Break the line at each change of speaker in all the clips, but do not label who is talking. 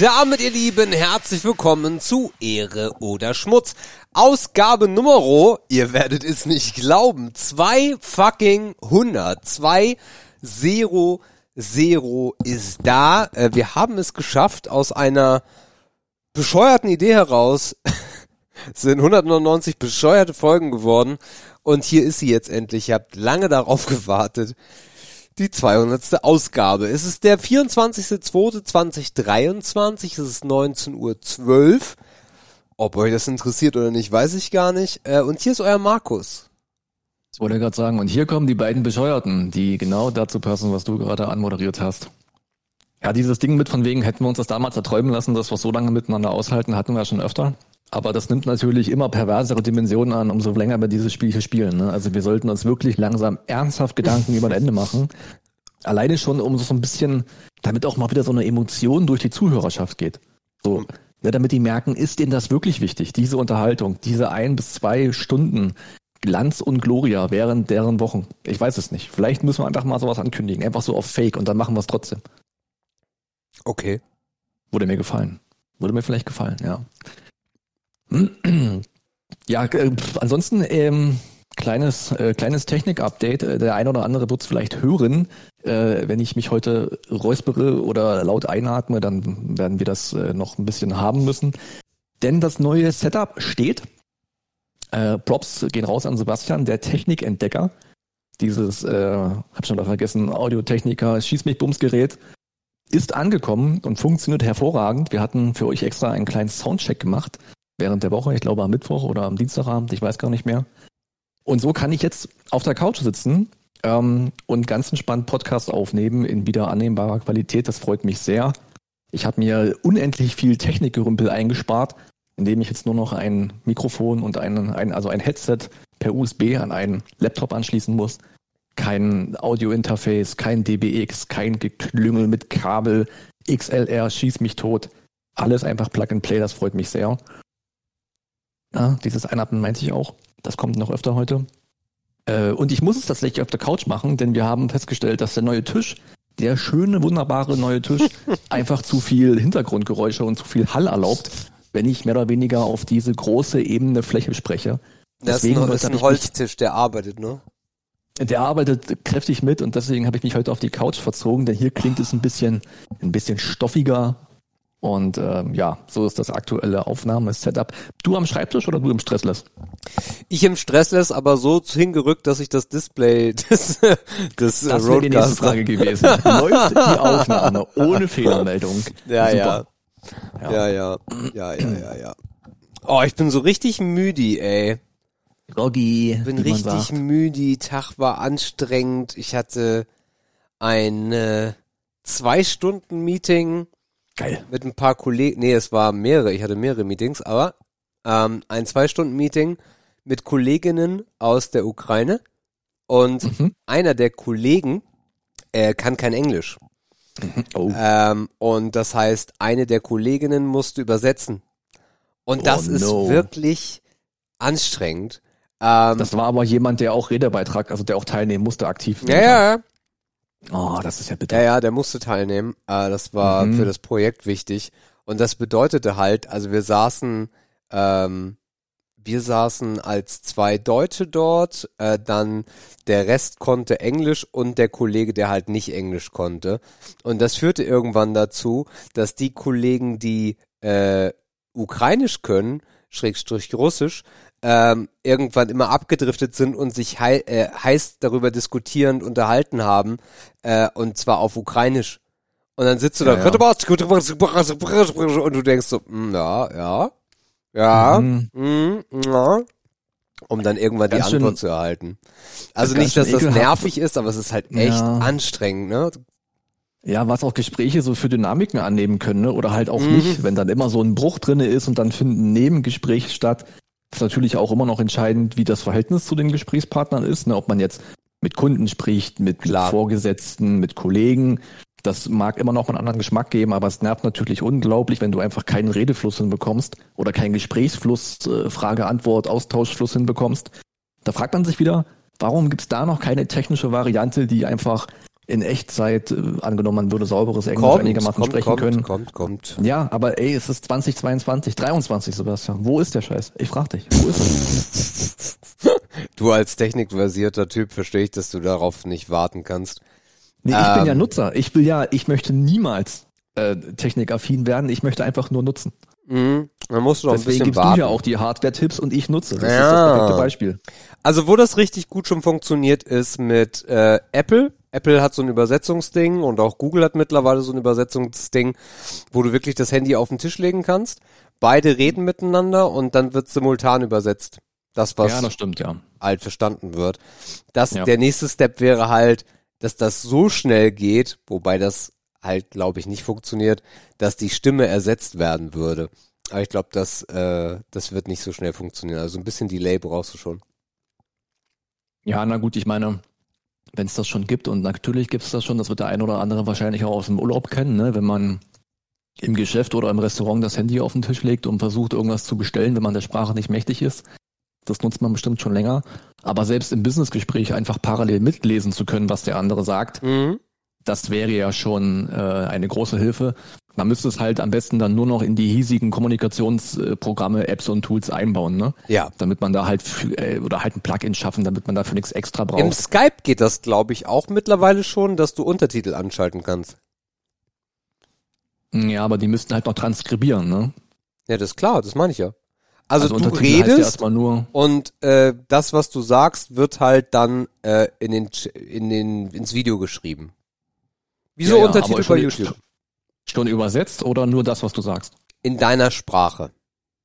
damit, ihr Lieben, herzlich willkommen zu Ehre oder Schmutz. Ausgabe Nummer, ihr werdet es nicht glauben, zwei fucking 100, zwei Zero Zero ist da. Äh, wir haben es geschafft, aus einer bescheuerten Idee heraus sind 199 bescheuerte Folgen geworden und hier ist sie jetzt endlich. Ihr habt lange darauf gewartet die 200. Ausgabe. Es ist der 24.02.2023, es ist 19.12 Uhr. Ob euch das interessiert oder nicht, weiß ich gar nicht. Äh, und hier ist euer Markus.
Das wollte ich gerade sagen. Und hier kommen die beiden Bescheuerten, die genau dazu passen, was du gerade anmoderiert hast. Ja, dieses Ding mit von wegen, hätten wir uns das damals erträumen lassen, dass wir so lange miteinander aushalten, hatten wir ja schon öfter. Aber das nimmt natürlich immer perversere Dimensionen an, umso länger wir dieses Spiel hier spielen. Ne? Also wir sollten uns wirklich langsam ernsthaft Gedanken über ein Ende machen. Alleine schon, um so ein bisschen, damit auch mal wieder so eine Emotion durch die Zuhörerschaft geht. So, ne, damit die merken, ist denen das wirklich wichtig, diese Unterhaltung, diese ein bis zwei Stunden Glanz und Gloria während deren Wochen. Ich weiß es nicht. Vielleicht müssen wir einfach mal sowas ankündigen, einfach so auf Fake und dann machen wir es trotzdem.
Okay.
Wurde mir gefallen. Würde mir vielleicht gefallen, ja. Ja, äh, ansonsten ähm, kleines äh, kleines Technik-Update. Äh, der eine oder andere wird es vielleicht hören. Äh, wenn ich mich heute räuspere oder laut einatme, dann werden wir das äh, noch ein bisschen haben müssen. Denn das neue Setup steht. Äh, Props gehen raus an Sebastian, der Technikentdecker. Dieses, äh, hab schon mal vergessen, Audiotechniker, Schieß mich Bumsgerät ist angekommen und funktioniert hervorragend. Wir hatten für euch extra einen kleinen Soundcheck gemacht während der Woche, ich glaube am Mittwoch oder am Dienstagabend, ich weiß gar nicht mehr. Und so kann ich jetzt auf der Couch sitzen ähm, und ganz entspannt Podcast aufnehmen in wieder annehmbarer Qualität. Das freut mich sehr. Ich habe mir unendlich viel Technikgerümpel eingespart, indem ich jetzt nur noch ein Mikrofon und ein, ein, also ein Headset per USB an einen Laptop anschließen muss. Kein Audio-Interface, kein DBX, kein Geklüngel mit Kabel, XLR, schieß mich tot. Alles einfach Plug and Play, das freut mich sehr. Ja, dieses Einatmen meinte ich auch. Das kommt noch öfter heute. Äh, und ich muss es tatsächlich auf der Couch machen, denn wir haben festgestellt, dass der neue Tisch, der schöne, wunderbare neue Tisch, einfach zu viel Hintergrundgeräusche und zu viel Hall erlaubt, wenn ich mehr oder weniger auf diese große ebene Fläche spreche.
Deswegen das ist ein, ist ein Holztisch, der arbeitet, ne?
Der arbeitet kräftig mit und deswegen habe ich mich heute auf die Couch verzogen, denn hier klingt es ein bisschen, ein bisschen stoffiger, und ähm, ja, so ist das aktuelle Aufnahmesetup. Du am Schreibtisch oder du im Stressless?
Ich im Stressless, aber so hingerückt, dass ich das Display des, des
das wäre die nächste Frage gewesen. Läuft die Aufnahme ohne Fehlermeldung?
Ja, ja. Ja. ja, ja. Ja, ja, ja, ja. Oh, ich bin so richtig müde, ey.
Roggi.
Bin richtig müde. Tag war anstrengend. Ich hatte ein äh, zwei Stunden Meeting
Geil.
Mit ein paar Kollegen, nee, es war mehrere, ich hatte mehrere Meetings, aber ähm, ein Zwei-Stunden-Meeting mit Kolleginnen aus der Ukraine und mhm. einer der Kollegen äh, kann kein Englisch. Mhm. Oh. Ähm, und das heißt, eine der Kolleginnen musste übersetzen. Und oh, das ist no. wirklich anstrengend.
Ähm, das war aber jemand, der auch Redebeitrag, also der auch teilnehmen musste, aktiv.
Ja, ja,
Oh, das ist ja bitter.
Ja, ja, der musste teilnehmen. Äh, das war mhm. für das Projekt wichtig. Und das bedeutete halt, also wir saßen, ähm, wir saßen als zwei Deutsche dort, äh, dann der Rest konnte Englisch und der Kollege, der halt nicht Englisch konnte. Und das führte irgendwann dazu, dass die Kollegen, die äh, Ukrainisch können, Schrägstrich Russisch, ähm, irgendwann immer abgedriftet sind und sich hei äh, heiß darüber diskutierend unterhalten haben, äh, und zwar auf Ukrainisch. Und dann sitzt du da ja, ja. und du denkst so, mm, ja, ja, ja, mhm. mm, ja, um dann irgendwann ganz die Antwort schön, zu erhalten. Also nicht, dass das nervig ist, aber es ist halt echt ja. anstrengend, ne?
Ja, was auch Gespräche so für Dynamiken annehmen können, ne? oder halt auch mhm. nicht, wenn dann immer so ein Bruch drinne ist und dann finden Nebengespräche statt, ist natürlich auch immer noch entscheidend, wie das Verhältnis zu den Gesprächspartnern ist, ne? ob man jetzt mit Kunden spricht, mit Klar. Vorgesetzten, mit Kollegen. Das mag immer noch einen anderen Geschmack geben, aber es nervt natürlich unglaublich, wenn du einfach keinen Redefluss hinbekommst oder keinen Gesprächsfluss, äh, Frage, Antwort, Austauschfluss hinbekommst. Da fragt man sich wieder, warum gibt es da noch keine technische Variante, die einfach in Echtzeit, äh, angenommen, man würde sauberes Englisch
Kommt,
einigermaßen
kommt,
sprechen
kommt,
können.
kommt, kommt.
Ja, aber ey, es ist 2022, 23, Sebastian. Wo ist der Scheiß? Ich frag dich, wo ist?
Du als technikversierter Typ verstehe ich, dass du darauf nicht warten kannst.
Nee, ich bin ja
Ähm.
Nutzer. Ich will ja, ich möchte niemals äh, technikaffin werden. Ich möchte einfach nur nutzen.
Mhm. Man muss doch ein
Deswegen
bisschen
gibst
warten.
du ja auch die Hardware-Tipps und ich nutze. Das ist
Ja.
das perfekte Beispiel.
Also wo das richtig gut schon funktioniert, ist mit äh, Apple. Apple hat so ein Übersetzungsding und auch Google hat mittlerweile so ein Übersetzungsding, wo du wirklich das Handy auf den Tisch legen kannst. Beide reden miteinander und dann wird simultan übersetzt. Das, was
ja, das stimmt, ja.
halt verstanden wird. Das,
Ja.
Der nächste Step wäre halt, dass das so schnell geht, wobei das halt, glaube ich, nicht funktioniert, dass die Stimme ersetzt werden würde. Aber ich glaube, das, äh, das wird nicht so schnell funktionieren. Also ein bisschen Delay brauchst du schon.
Ja, na gut, ich meine, wenn es das schon gibt und natürlich gibt es das schon, das wird der ein oder andere wahrscheinlich auch aus dem Urlaub kennen, ne? wenn man im Geschäft oder im Restaurant das Handy auf den Tisch legt und versucht, irgendwas zu bestellen, wenn man der Sprache nicht mächtig ist. Das nutzt man bestimmt schon länger. Aber selbst im Businessgespräch einfach parallel mitlesen zu können, was der andere sagt,
Mhm.
das wäre ja schon äh, eine große Hilfe. Man müsste es halt am besten dann nur noch in die hiesigen Kommunikationsprogramme, Apps und Tools einbauen, ne?
Ja.
Damit man da halt äh, oder halt ein Plugin schaffen, damit man dafür nichts extra braucht.
Im Skype geht das, glaube ich, auch mittlerweile schon, dass du Untertitel anschalten kannst.
Ja, aber die müssten halt noch transkribieren, ne?
Ja, das ist klar, das meine ich ja. Also, du
heißt ja
redest
nur.
und äh, das, was du sagst, wird halt dann äh, in den, in den ins Video geschrieben. Wieso
Ja, ja,
Untertitel bei YouTube?
Schon übersetzt oder nur das, was du sagst?
In deiner Sprache.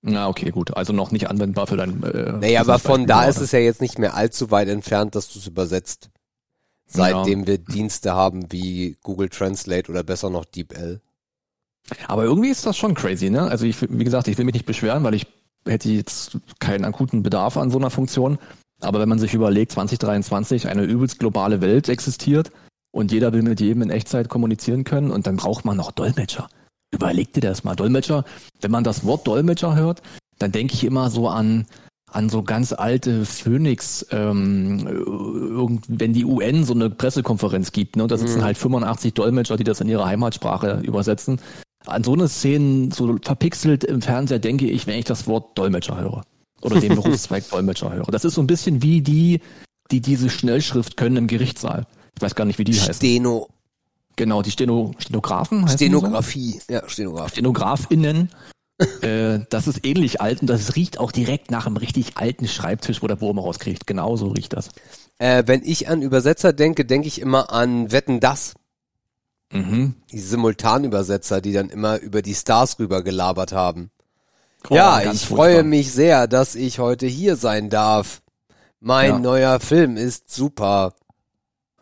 Na, okay, gut. Also noch nicht anwendbar für dein. Äh,
Naja, aber von da ist es ja jetzt nicht mehr allzu weit entfernt, dass du es übersetzt. Seitdem wir Dienste haben wie Google Translate oder besser noch DeepL.
Aber irgendwie ist das schon crazy, ne? Also ich, wie gesagt, ich will mich nicht beschweren, weil ich hätte jetzt keinen akuten Bedarf an so einer Funktion. Aber wenn man sich überlegt, 2023 eine übelst globale Welt existiert und jeder will mit jedem in Echtzeit kommunizieren können und dann braucht man noch Dolmetscher. Überleg dir das mal. Dolmetscher, wenn man das Wort Dolmetscher hört, dann denke ich immer so an an so ganz alte Phoenix, ähm, wenn die UN so eine Pressekonferenz gibt, ne, und da sitzen
Mhm.
halt 85 Dolmetscher, die das in ihre Heimatsprache übersetzen. An so eine Szenen, so verpixelt im Fernseher, denke ich, wenn ich das Wort Dolmetscher höre. Oder den Berufszweig Dolmetscher höre. Das ist so ein bisschen wie die, die diese Schnellschrift können im Gerichtssaal. Ich weiß gar nicht, wie die heißen.
Steno,
Genau, die Steno, Stenografen die so?
Stenografie. Ja, Stenografie.
StenografInnen. äh, das ist ähnlich alt und das riecht auch direkt nach einem richtig alten Schreibtisch, wo der Wurm rauskriegt. Genauso riecht das.
Äh, wenn ich an Übersetzer denke, denke ich immer an Wetten das.
Mhm.
Die Simultanübersetzer, die dann immer über die Stars rüber gelabert haben.
Oh,
ja, ich freue
furchtbar.
mich sehr, dass ich heute hier sein darf. Mein
Ja.
neuer Film ist super.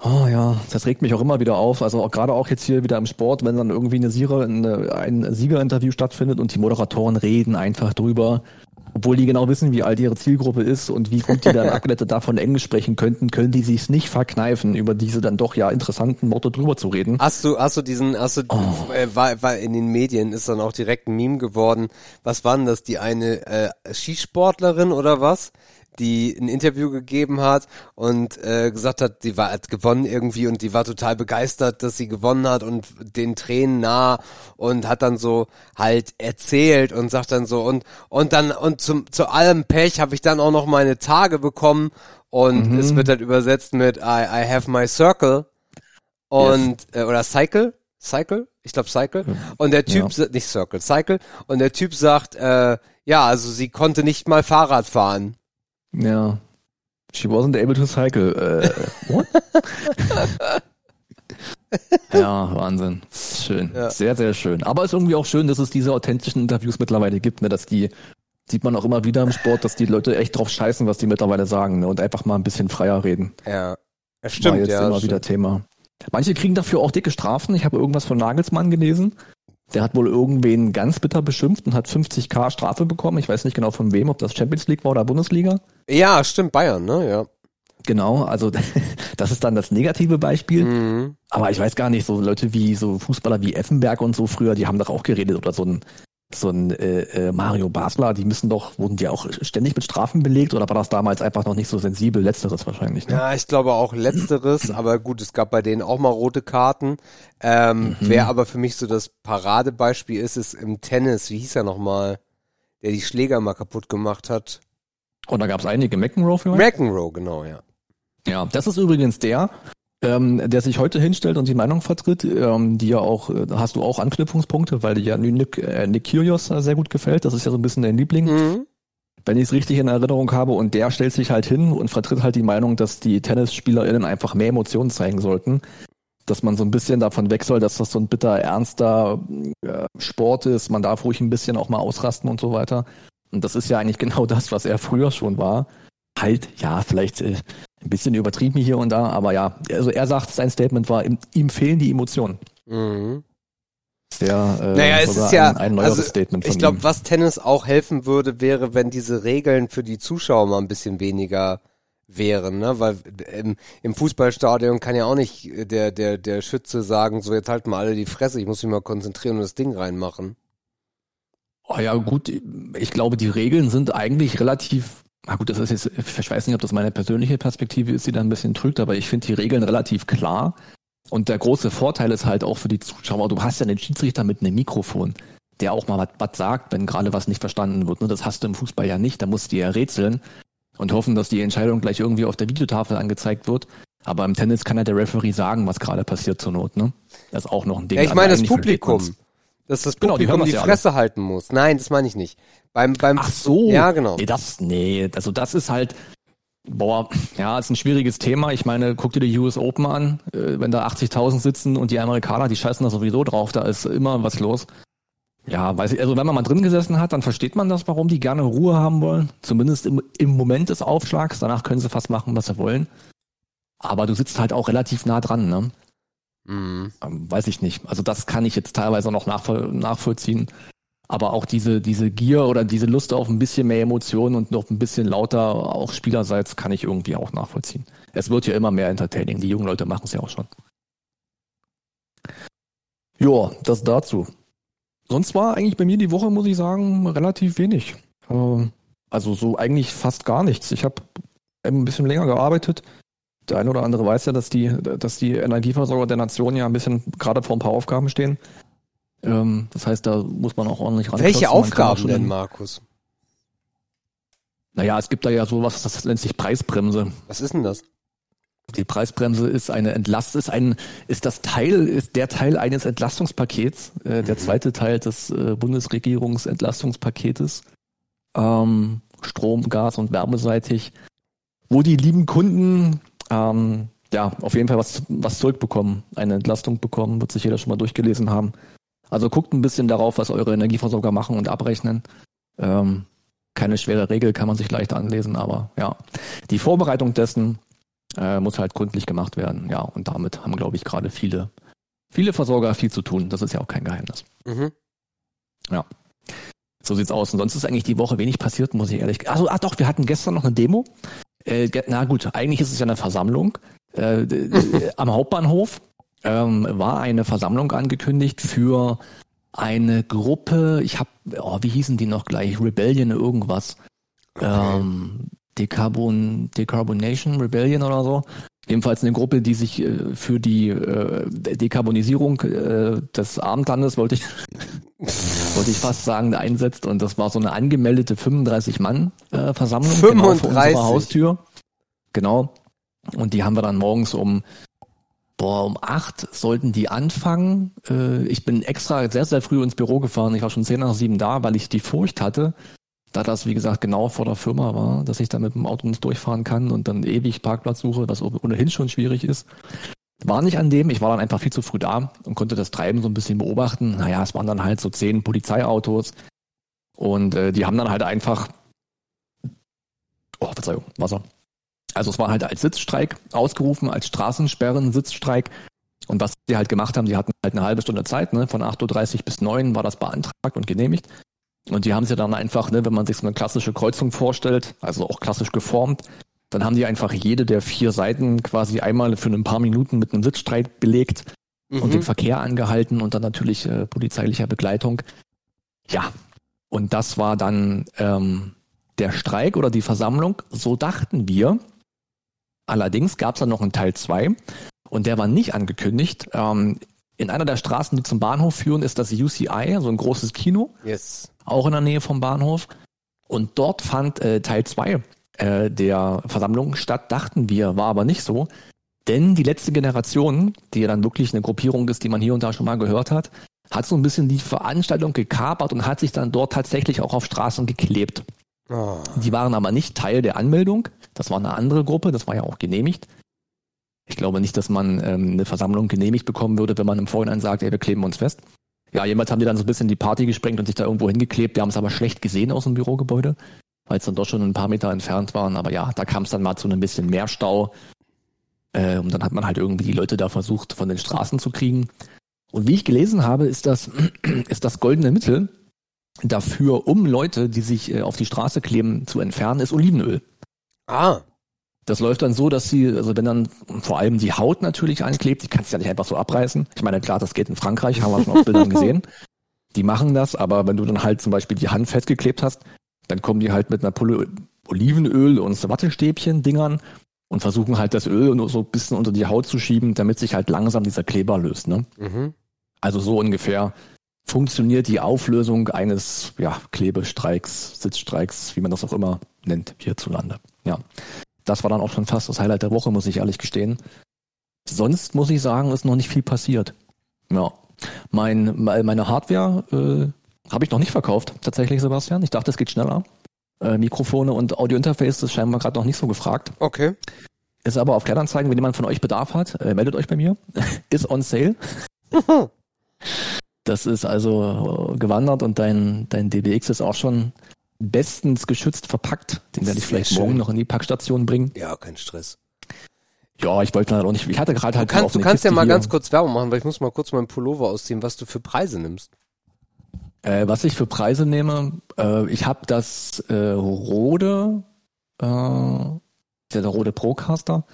Oh ja, das regt mich auch immer wieder auf. Also auch, gerade auch jetzt hier wieder im Sport, wenn dann irgendwie eine Sieger, eine, ein Siegerinterview stattfindet und die Moderatoren reden einfach drüber, obwohl die genau wissen, wie alt ihre Zielgruppe ist und wie gut die dann abgeleitet davon Englisch sprechen könnten, können die sich's nicht verkneifen, über diese dann doch ja interessanten Worte drüber zu reden.
Hast du, hast du diesen, hast du,
Oh.
äh, war, war in den Medien ist dann auch direkt ein Meme geworden. Was war denn das? Die eine äh, Skisportlerin oder was? Die ein Interview gegeben hat und äh, gesagt hat, die war hat gewonnen irgendwie und die war total begeistert, dass sie gewonnen hat und den Tränen nah und hat dann so halt erzählt und sagt dann so und und dann und zum zu allem Pech habe ich dann auch noch meine Tage bekommen und
Mhm.
es wird halt übersetzt mit I, I have my circle und äh, oder Cycle, Cycle, ich glaube Cycle. Und der Typ,
Ja.
nicht Circle, Cycle. Und der Typ sagt, äh, ja, also sie konnte nicht mal Fahrrad fahren.
Ja. She wasn't able to cycle. Äh, what? ja, Wahnsinn. Schön.
Ja.
Sehr, sehr schön. Aber es ist irgendwie auch schön, dass es diese authentischen Interviews mittlerweile gibt, ne? dass die, sieht man auch immer wieder im Sport, dass die Leute echt drauf scheißen, was die mittlerweile sagen ne? und einfach mal ein bisschen freier reden.
Ja,
War
stimmt,
jetzt
ja.
immer
stimmt.
wieder Thema. Manche kriegen dafür auch dicke Strafen. Ich habe irgendwas von Nagelsmann gelesen. Der hat wohl irgendwen ganz bitter beschimpft und hat 50k Strafe bekommen. Ich weiß nicht genau von wem, ob das Champions League war oder Bundesliga.
Ja, stimmt, Bayern, ne? Ja.
Genau, also das ist dann das negative Beispiel.
Mhm.
Aber ich weiß gar nicht, so Leute wie so Fußballer wie Effenberg und so früher, die haben doch auch geredet oder so ein so ein äh, äh, Mario Basler, die müssen doch, wurden die auch ständig mit Strafen belegt oder war das damals einfach noch nicht so sensibel? Letzteres wahrscheinlich.
Ne? Ja, ich glaube auch letzteres, aber gut, es gab bei denen auch mal rote Karten. Ähm, mhm. Wer aber für mich so das Paradebeispiel ist, ist im Tennis, wie hieß er nochmal, der die Schläger mal kaputt gemacht hat.
Und da gab es einige, McEnroe
vielleicht? McEnroe, genau, ja.
Ja, das ist übrigens der, ähm, der sich heute hinstellt und die Meinung vertritt, ähm, die ja auch, äh, hast du auch Anknüpfungspunkte, weil dir ja Nick, äh, Nick Kyrgios sehr gut gefällt. Das ist ja so ein bisschen dein Liebling. Mhm. Wenn ich es richtig in Erinnerung habe und der stellt sich halt hin und vertritt halt die Meinung, dass die TennisspielerInnen einfach mehr Emotionen zeigen sollten. Dass man so ein bisschen davon weg soll, dass das so ein bitter ernster äh, Sport ist. Man darf ruhig ein bisschen auch mal ausrasten und so weiter. Und das ist ja eigentlich genau das, was er früher schon war. Halt, ja, vielleicht äh, ein bisschen übertrieben hier und da, aber ja, also er sagt, sein Statement war, ihm, fehlen die Emotionen. Mhm.
Sehr, äh, naja, es ist ja ein, ein neueres also, Statement von Ich glaube, was Tennis auch helfen würde, wäre, wenn diese Regeln für die Zuschauer mal ein bisschen weniger wären, ne? Weil im, im Fußballstadion kann ja auch nicht der, der, der Schütze sagen, so jetzt halten wir alle die Fresse, ich muss mich mal konzentrieren und das Ding reinmachen.
Oh ja, gut, ich glaube, die Regeln sind eigentlich relativ na gut, das ist jetzt, ich weiß nicht, ob das meine persönliche Perspektive ist, die da ein bisschen trügt, aber ich finde die Regeln relativ klar. Und der große Vorteil ist halt auch für die Zuschauer, du hast ja einen Schiedsrichter mit einem Mikrofon, der auch mal was sagt, wenn gerade was nicht verstanden wird. Ne? Das hast du im Fußball ja nicht, da musst du ja rätseln und hoffen, dass die Entscheidung gleich irgendwie auf der Videotafel angezeigt wird. Aber im Tennis kann ja der Referee sagen, was gerade passiert zur Not. Ne? Das ist auch noch ein Ding.
Ja, ich meine das Publikum. Dass das genau, Publikum die, die Fresse alle. halten muss. Nein, das meine ich nicht. Beim, beim,
Ach so.
Ja, genau.
Nee, das, nee, also das ist halt, boah, ja, ist ein schwieriges Thema. Ich meine, guck dir die US Open an, äh, wenn da 80.000 sitzen und die Amerikaner, die scheißen da sowieso drauf, da ist immer was los. Ja, weiß ich, also wenn man mal drin gesessen hat, dann versteht man das, warum die gerne Ruhe haben wollen. Zumindest im, im Moment des Aufschlags. Danach können sie fast machen, was sie wollen. Aber du sitzt halt auch relativ nah dran, ne? Mhm. Ähm, weiß ich nicht. Also das kann ich jetzt teilweise noch nachvoll nachvollziehen. Aber auch diese, diese Gier oder diese Lust auf ein bisschen mehr Emotionen und noch ein bisschen lauter, auch spielerseits, kann ich irgendwie auch nachvollziehen. Es wird ja immer mehr entertaining. Die jungen Leute machen es ja auch schon. Ja, das dazu. Sonst war eigentlich bei mir die Woche, muss ich sagen, relativ wenig. Ähm, also so eigentlich fast gar nichts. Ich habe ein bisschen länger gearbeitet der eine oder andere weiß ja, dass die, dass die Energieversorger der Nation ja ein bisschen gerade vor ein paar Aufgaben stehen. Ähm, das heißt, da muss man auch ordentlich
ran. Welche Aufgaben denn, Markus?
Naja, es gibt da ja sowas, das nennt sich Preisbremse.
Was ist denn das?
Die Preisbremse ist eine Entlast, ist ein, ist das Teil, ist der Teil eines Entlastungspakets, äh, der mhm. zweite Teil des äh, Bundesregierungsentlastungspaketes, ähm, Strom, Gas und Wärmeseitig, wo die lieben Kunden ähm, ja, auf jeden Fall was, was zurückbekommen, eine Entlastung bekommen, wird sich jeder schon mal durchgelesen haben. Also guckt ein bisschen darauf, was eure Energieversorger machen und abrechnen. Ähm, keine schwere Regel, kann man sich leicht anlesen, aber ja, die Vorbereitung dessen äh, muss halt gründlich gemacht werden. Ja, und damit haben, glaube ich, gerade viele, viele Versorger viel zu tun. Das ist ja auch kein Geheimnis. Mhm. Ja. So sieht's aus. Und sonst ist eigentlich die Woche wenig passiert, muss ich ehrlich. Also, ah doch, wir hatten gestern noch eine Demo. Äh, na gut, eigentlich ist es ja eine Versammlung. Äh, am Hauptbahnhof ähm, war eine Versammlung angekündigt für eine Gruppe, ich habe, oh, wie hießen die noch gleich? Rebellion irgendwas. Okay. Ähm, Decarbon, Decarbonation Rebellion oder so. Jedenfalls eine Gruppe, die sich äh, für die äh, Dekarbonisierung äh, des Abendlandes, wollte ich, wollte ich fast sagen, einsetzt. Und das war so eine angemeldete 35-Mann-Versammlung
35. Genau
vor unserer Haustür. Genau. Und die haben wir dann morgens um Boah, um acht sollten die anfangen. Ich bin extra sehr, sehr früh ins Büro gefahren. Ich war schon zehn nach sieben da, weil ich die Furcht hatte, da das, wie gesagt, genau vor der Firma war, dass ich da mit dem Auto nicht durchfahren kann und dann ewig Parkplatz suche, was ohnehin schon schwierig ist. War nicht an dem, ich war dann einfach viel zu früh da und konnte das Treiben so ein bisschen beobachten. Naja, es waren dann halt so zehn Polizeiautos und äh, die haben dann halt einfach, oh, Verzeihung, Wasser. Also es war halt als Sitzstreik ausgerufen, als Straßensperren, Sitzstreik. Und was die halt gemacht haben, die hatten halt eine halbe Stunde Zeit, ne? von 8.30 Uhr bis 9 war das beantragt und genehmigt. Und die haben sie dann einfach, ne, wenn man sich so eine klassische Kreuzung vorstellt, also auch klassisch geformt, dann haben die einfach jede der vier Seiten quasi einmal für ein paar Minuten mit einem Sitzstreit belegt mhm. und den Verkehr angehalten und dann natürlich äh, polizeilicher Begleitung. Ja, und das war dann ähm, der Streik oder die Versammlung, so dachten wir. Allerdings gab es dann noch einen Teil 2 und der war nicht angekündigt. Ähm, in einer der Straßen, die zum Bahnhof führen, ist das UCI, so ein großes Kino.
Yes.
Auch in der Nähe vom Bahnhof. Und dort fand äh, Teil 2 äh, der Versammlung statt, dachten wir, war aber nicht so. Denn die letzte Generation, die ja dann wirklich eine Gruppierung ist, die man hier und da schon mal gehört hat, hat so ein bisschen die Veranstaltung gekapert und hat sich dann dort tatsächlich auch auf Straßen geklebt. Oh. Die waren aber nicht Teil der Anmeldung. Das war eine andere Gruppe, das war ja auch genehmigt. Ich glaube nicht, dass man ähm, eine Versammlung genehmigt bekommen würde, wenn man im Vorhinein sagt, ey, wir kleben uns fest. Ja, jemals haben die dann so ein bisschen die Party gesprengt und sich da irgendwo hingeklebt. Die haben es aber schlecht gesehen aus dem Bürogebäude, weil es dann doch schon ein paar Meter entfernt waren. Aber ja, da kam es dann mal zu einem bisschen mehr Stau. Äh, und dann hat man halt irgendwie die Leute da versucht, von den Straßen zu kriegen. Und wie ich gelesen habe, ist das, ist das goldene Mittel dafür, um Leute, die sich äh, auf die Straße kleben, zu entfernen, ist Olivenöl.
Ah.
Das läuft dann so, dass sie, also wenn dann vor allem die Haut natürlich anklebt, die kannst du ja nicht einfach so abreißen. Ich meine, klar, das geht in Frankreich, haben wir schon auf Bildern gesehen. Die machen das, aber wenn du dann halt zum Beispiel die Hand festgeklebt hast, dann kommen die halt mit einer Pulle Olivenöl und so Wattestäbchen Dingern und versuchen halt das Öl nur so ein bisschen unter die Haut zu schieben, damit sich halt langsam dieser Kleber löst. Ne? Mhm. Also so ungefähr funktioniert die Auflösung eines ja, Klebestreiks, Sitzstreiks, wie man das auch immer nennt, hierzulande. Ja das war dann auch schon fast das Highlight der Woche, muss ich ehrlich gestehen. Sonst muss ich sagen, ist noch nicht viel passiert. Ja. Mein, meine Hardware äh, habe ich noch nicht verkauft, tatsächlich, Sebastian. Ich dachte, es geht schneller. Äh, Mikrofone und Audiointerface ist scheinbar gerade noch nicht so gefragt.
Okay.
Ist aber auf Kleinanzeigen, wenn jemand von euch Bedarf hat, äh, meldet euch bei mir. ist on sale. das ist also äh, gewandert und dein, dein DBX ist auch schon bestens geschützt verpackt. Den werde ich vielleicht schön. morgen noch in die Packstation bringen.
Ja, kein Stress.
Ja, ich wollte halt auch nicht. Ich hatte gerade halt.
Du kannst, du kannst ja mal hier. ganz kurz Werbung machen, weil ich muss mal kurz meinen Pullover ausziehen, was du für Preise nimmst.
Äh, was ich für Preise nehme, äh, ich habe das äh, Rode, äh, der, der Rode Procaster,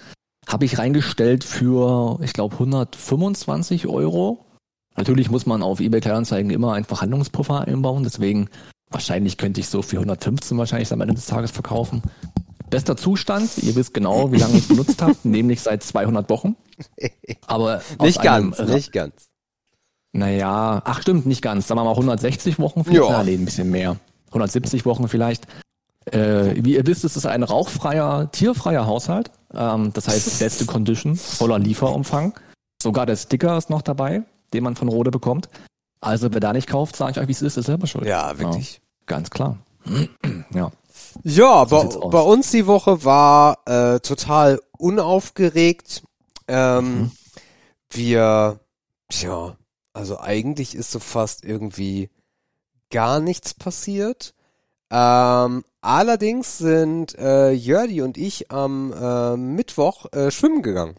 habe ich reingestellt für, ich glaube, 125 Euro. Natürlich muss man auf eBay Kleinanzeigen immer einen Verhandlungspuffer einbauen, deswegen Wahrscheinlich könnte ich so für 115 wahrscheinlich am Ende des Tages verkaufen. Bester Zustand, ihr wisst genau, wie lange ich benutzt habe, nämlich seit 200 Wochen.
Aber nicht ganz, nicht ganz.
Naja, ach stimmt, nicht ganz. Sagen wir mal 160 Wochen vielleicht. Ja. nee, ein bisschen mehr. 170 Wochen vielleicht. Äh, wie ihr wisst, ist es ein rauchfreier, tierfreier Haushalt. Ähm, das heißt, beste Condition, voller Lieferumfang. Sogar der Sticker ist noch dabei, den man von Rode bekommt. Also wer da nicht kauft, sage ich euch, wie es ist, ist selber schuld.
Ja, wirklich.
Ganz klar. ja.
Ja, so bei, bei, uns die Woche war äh, total unaufgeregt. Ähm, mhm. Wir, tja, also eigentlich ist so fast irgendwie gar nichts passiert. Ähm, allerdings sind äh, Jördi und ich am äh, Mittwoch äh, schwimmen gegangen.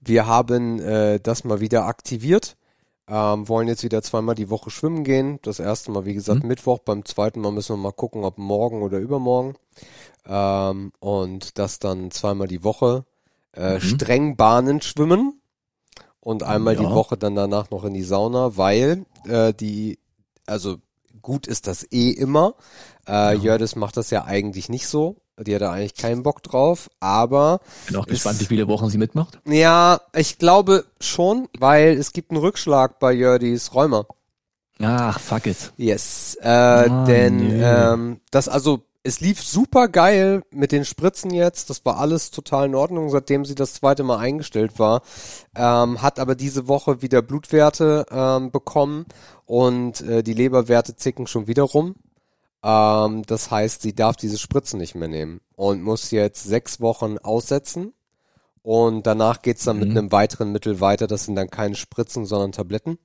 Wir haben äh, das mal wieder aktiviert ähm, wollen jetzt wieder zweimal die Woche schwimmen gehen. Das erste Mal, wie gesagt, mhm. Mittwoch. Beim zweiten Mal müssen wir mal gucken, ob morgen oder übermorgen. Ähm, und das dann zweimal die Woche. Äh, mhm. Streng Bahnen schwimmen. Und einmal ja. die Woche dann danach noch in die Sauna, weil äh, die, also gut ist das eh immer. Äh, ja. Jördis macht das ja eigentlich nicht so. Die hat da eigentlich keinen Bock drauf, aber.
Bin auch gespannt, wie viele Wochen sie mitmacht.
Ja, ich glaube schon, weil es gibt einen Rückschlag bei Jördis Räumer.
Ach, fuck it.
Yes. Äh, ah, denn nee. ähm, das also, es lief super geil mit den Spritzen jetzt. Das war alles total in Ordnung, seitdem sie das zweite Mal eingestellt war. Ähm, hat aber diese Woche wieder Blutwerte ähm, bekommen und äh, die Leberwerte zicken schon wieder rum. Ähm, das heißt, sie darf diese Spritzen nicht mehr nehmen und muss jetzt sechs Wochen aussetzen. Und danach geht's dann mhm. mit einem weiteren Mittel weiter. Das sind dann keine Spritzen, sondern Tabletten.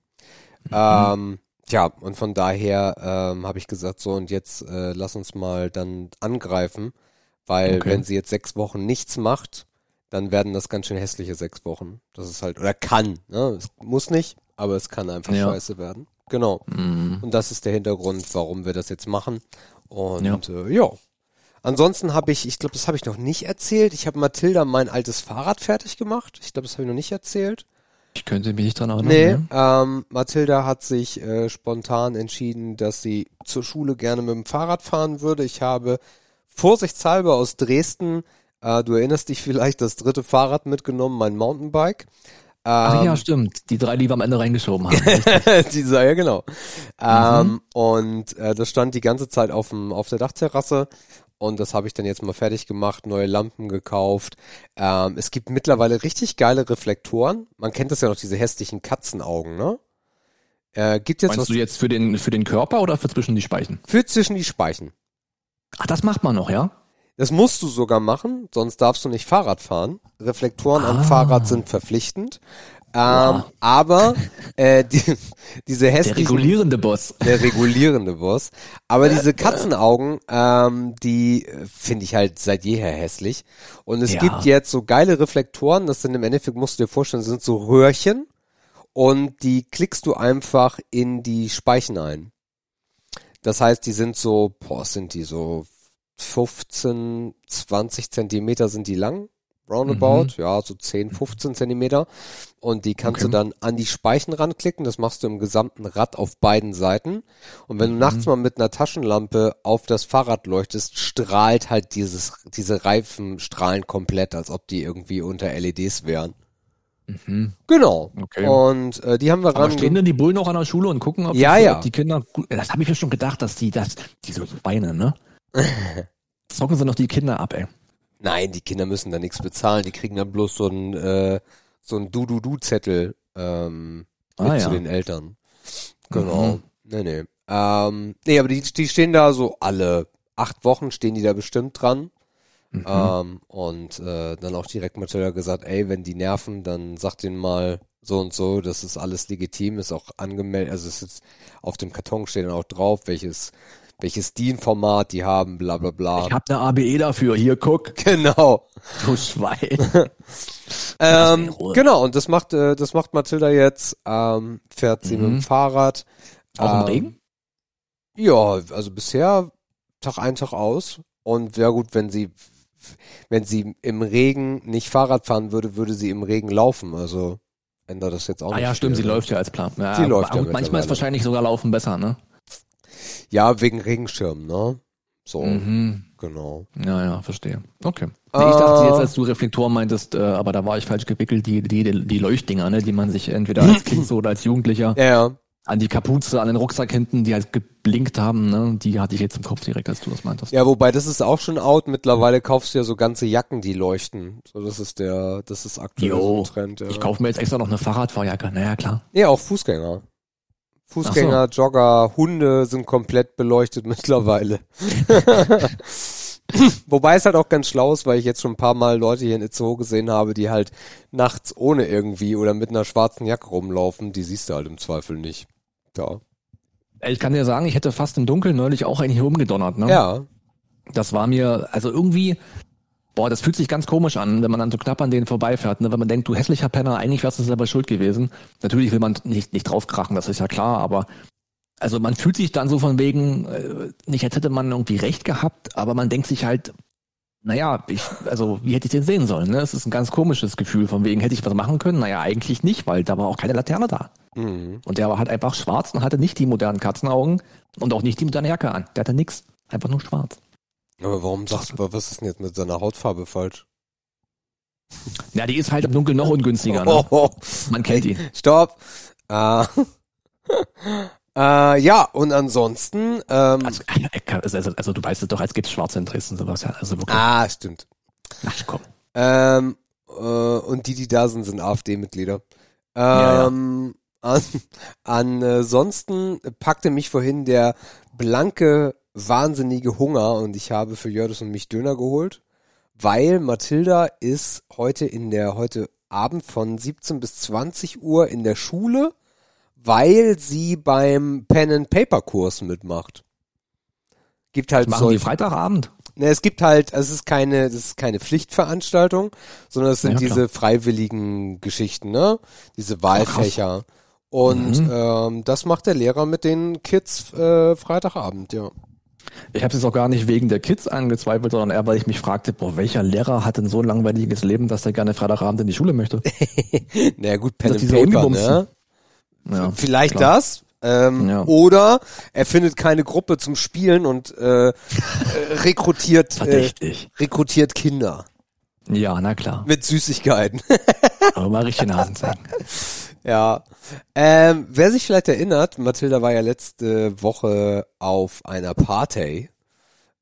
Mhm. Ähm, tja, und von daher ähm, habe ich gesagt, so und jetzt äh, lass uns mal dann angreifen, weil okay. wenn sie jetzt sechs Wochen nichts macht, dann werden das ganz schön hässliche sechs Wochen. Das ist halt, oder kann, ne? Es muss nicht, aber es kann einfach ja. scheiße werden. Genau. Mhm. Und das ist der Hintergrund, warum wir das jetzt machen. Und ja. Äh, ja. Ansonsten habe ich, ich glaube, das habe ich noch nicht erzählt. Ich habe Mathilda mein altes Fahrrad fertig gemacht. Ich glaube, das habe ich noch nicht erzählt.
Ich könnte mich nicht dran erinnern.
Nee,
ne?
ähm, Mathilda hat sich äh, spontan entschieden, dass sie zur Schule gerne mit dem Fahrrad fahren würde. Ich habe vorsichtshalber aus Dresden, äh, du erinnerst dich vielleicht, das dritte Fahrrad mitgenommen, mein Mountainbike.
Ach ja,
Ähm,
stimmt. Die drei, die wir am Ende reingeschoben haben.
Dieser, ja genau. Ähm, und äh, das stand die ganze Zeit auf, dem, auf der Dachterrasse und das habe ich dann jetzt mal fertig gemacht, neue Lampen gekauft. Ähm, es gibt mittlerweile richtig geile Reflektoren. Man kennt das ja noch, diese hässlichen Katzenaugen, ne? Äh, gibt jetzt
Meinst
was
du jetzt für den, für den Körper oder für zwischen die Speichen?
für zwischen die Speichen.
Ach, das macht man noch, ja?
Das musst du sogar machen, sonst darfst du nicht Fahrrad fahren. Reflektoren am
Ah.
Fahrrad sind verpflichtend. Ähm,
Wow.
Aber äh, die, diese
Der
hässlichen
regulierende Boss.
der regulierende Boss. Aber diese Katzenaugen, ähm, die äh, finde ich halt seit jeher hässlich. Und es
Ja.
gibt jetzt so geile Reflektoren, das sind im Endeffekt, musst du dir vorstellen, sind so Röhrchen und die klickst du einfach in die Speichen ein. Das heißt, die sind so, boah, sind die so 15, 20 Zentimeter sind die lang, roundabout, ja, so 10, 15 Zentimeter. Und die kannst
Okay.
du dann an die Speichen ranklicken. Das machst du im gesamten Rad auf beiden Seiten. Und wenn du nachts mal mit einer Taschenlampe auf das Fahrrad leuchtest, strahlt halt dieses, diese Reifen strahlen komplett, als ob die irgendwie unter LEDs wären.
Mhm.
Genau.
Okay.
Und äh, die haben wir ran.
stehen denn die Bullen noch an der Schule und gucken, ob,
Ja,
die,
ja.
ob die Kinder das habe ich mir schon gedacht, dass die das, diese Beine, ne? Zocken sie noch die Kinder ab, ey.
Nein, die Kinder müssen da nichts bezahlen. Die kriegen dann bloß so ein äh, so ein Du-Du-Du-Zettel ähm, mit
Ah,
zu
ja.
den Eltern. Genau.
Mhm.
Nee, nee. Ähm, nee, aber die, die stehen da so alle acht Wochen stehen die da bestimmt dran.
Mhm.
Ähm, und äh, dann auch direkt Matilda gesagt, ey, wenn die nerven, dann sagt denen mal so und so, das ist alles legitim, ist auch angemeldet, also es ist auf dem Karton steht dann auch drauf, welches welches DIN-Format die haben, bla bla bla.
Ich hab eine ABE dafür, hier guck,
Genau.
du Schwein.
Ähm, genau, und das macht, äh, das macht Mathilda jetzt, ähm, fährt sie mit dem
Mhm.
Fahrrad.
Auch im
ähm,
Regen?
Ja, also bisher Tag ein, Tag aus. Und ja gut, wenn sie, wenn sie im Regen nicht Fahrrad fahren würde, würde sie im Regen laufen. Also ändert das jetzt auch
Ah
nicht.
ja, stimmt,
viel,
sie läuft ja als Plan. Ja,
Sie läuft ja
manchmal ist wahrscheinlich sogar Laufen besser, ne?
Ja, wegen Regenschirm, ne? So,
Mhm.
genau.
Ja, ja, verstehe. Okay. Nee, ich dachte
Äh,
jetzt, als du Reflektoren meintest, äh, aber da war ich falsch gewickelt, die, die, die Leuchtdinger, ne, die man sich entweder als Kind so oder als Jugendlicher
Ja, ja.
an die Kapuze, an den Rucksack hinten, die halt geblinkt haben, ne, die hatte ich jetzt im Kopf direkt, als du das meintest.
Ja, wobei das ist auch schon out. Mittlerweile kaufst du ja so ganze Jacken, die leuchten. So, das ist der, das ist aktuell so ein Trend. Ja.
Ich kaufe mir jetzt extra noch eine Fahrradfahrjacke, naja, klar.
Nee, auch Fußgänger. Fußgänger, Jogger, Hunde sind komplett beleuchtet mittlerweile. Wobei es halt auch ganz schlau ist, weil ich jetzt schon ein paar Mal Leute hier in Itzehoe gesehen habe, die halt nachts ohne irgendwie oder mit einer schwarzen Jacke rumlaufen. Die siehst du halt im Zweifel nicht. Ja.
Ich kann dir sagen, ich hätte fast im Dunkeln neulich auch einen hier umgedonnert, ne?
Ja.
Das war mir, also irgendwie, boah, das fühlt sich ganz komisch an, wenn man dann so knapp an denen vorbeifährt, ne? wenn man denkt, du hässlicher Penner, eigentlich wärst du selber schuld gewesen. Natürlich will man nicht, nicht draufkrachen, das ist ja klar, aber also man fühlt sich dann so von wegen, äh, nicht als hätte man irgendwie recht gehabt, aber man denkt sich halt, naja, ich, also wie hätte ich den sehen sollen? Ne? Es ist ein ganz komisches Gefühl, von wegen hätte ich was machen können? Naja, eigentlich nicht, weil da war auch keine Laterne da.
Mhm.
Und der war halt einfach schwarz und hatte nicht die modernen Katzenaugen und auch nicht die moderne Jacke an. Der hatte nix, einfach nur schwarz.
Aber warum sagst du, was ist denn jetzt mit seiner Hautfarbe falsch?
Ja, die ist halt im Dunkeln noch ungünstiger. Ne?
Oh, oh.
Man kennt die.
Stopp. Äh, äh, ja, und ansonsten, ähm,
Also, also, also du weißt es doch, als gibt's Schwarze in Dresden, sowas. Ja, also wirklich.
ah, stimmt.
Ach komm.
Ähm, äh, und die, die da sind, sind AfD-Mitglieder.
Ja, ja.
Ähm, an, ansonsten packte mich vorhin der blanke, wahnsinnige Hunger und ich habe für Jördis und mich Döner geholt, weil Mathilda ist heute in der, heute Abend von 17 bis 20 Uhr in der Schule, weil sie beim Pen and Paper Kurs mitmacht. Gibt halt
Machen die Freitagabend?
Ne, es gibt halt, es ist keine, das ist keine Pflichtveranstaltung, sondern es sind
Ja,
diese freiwilligen Geschichten, ne? Diese Wahlfächer. Und
Mhm.
ähm, das macht der Lehrer mit den Kids äh, Freitagabend, ja.
Ich habe es auch gar nicht wegen der Kids angezweifelt, sondern eher, weil ich mich fragte, boah, welcher Lehrer hat denn so ein langweiliges Leben, dass er gerne Freitagabend in die Schule möchte?
naja gut, Pen and Paper, ne? Ja, Vielleicht klar. das, ähm, ja. Oder er findet keine Gruppe zum Spielen und äh, äh rekrutiert, äh, rekrutiert Kinder.
Ja, na klar.
Mit Süßigkeiten.
Aber mal richtig Nasen zeigen.
Ja. Ähm, wer sich vielleicht erinnert, Mathilda war ja letzte Woche auf einer Party.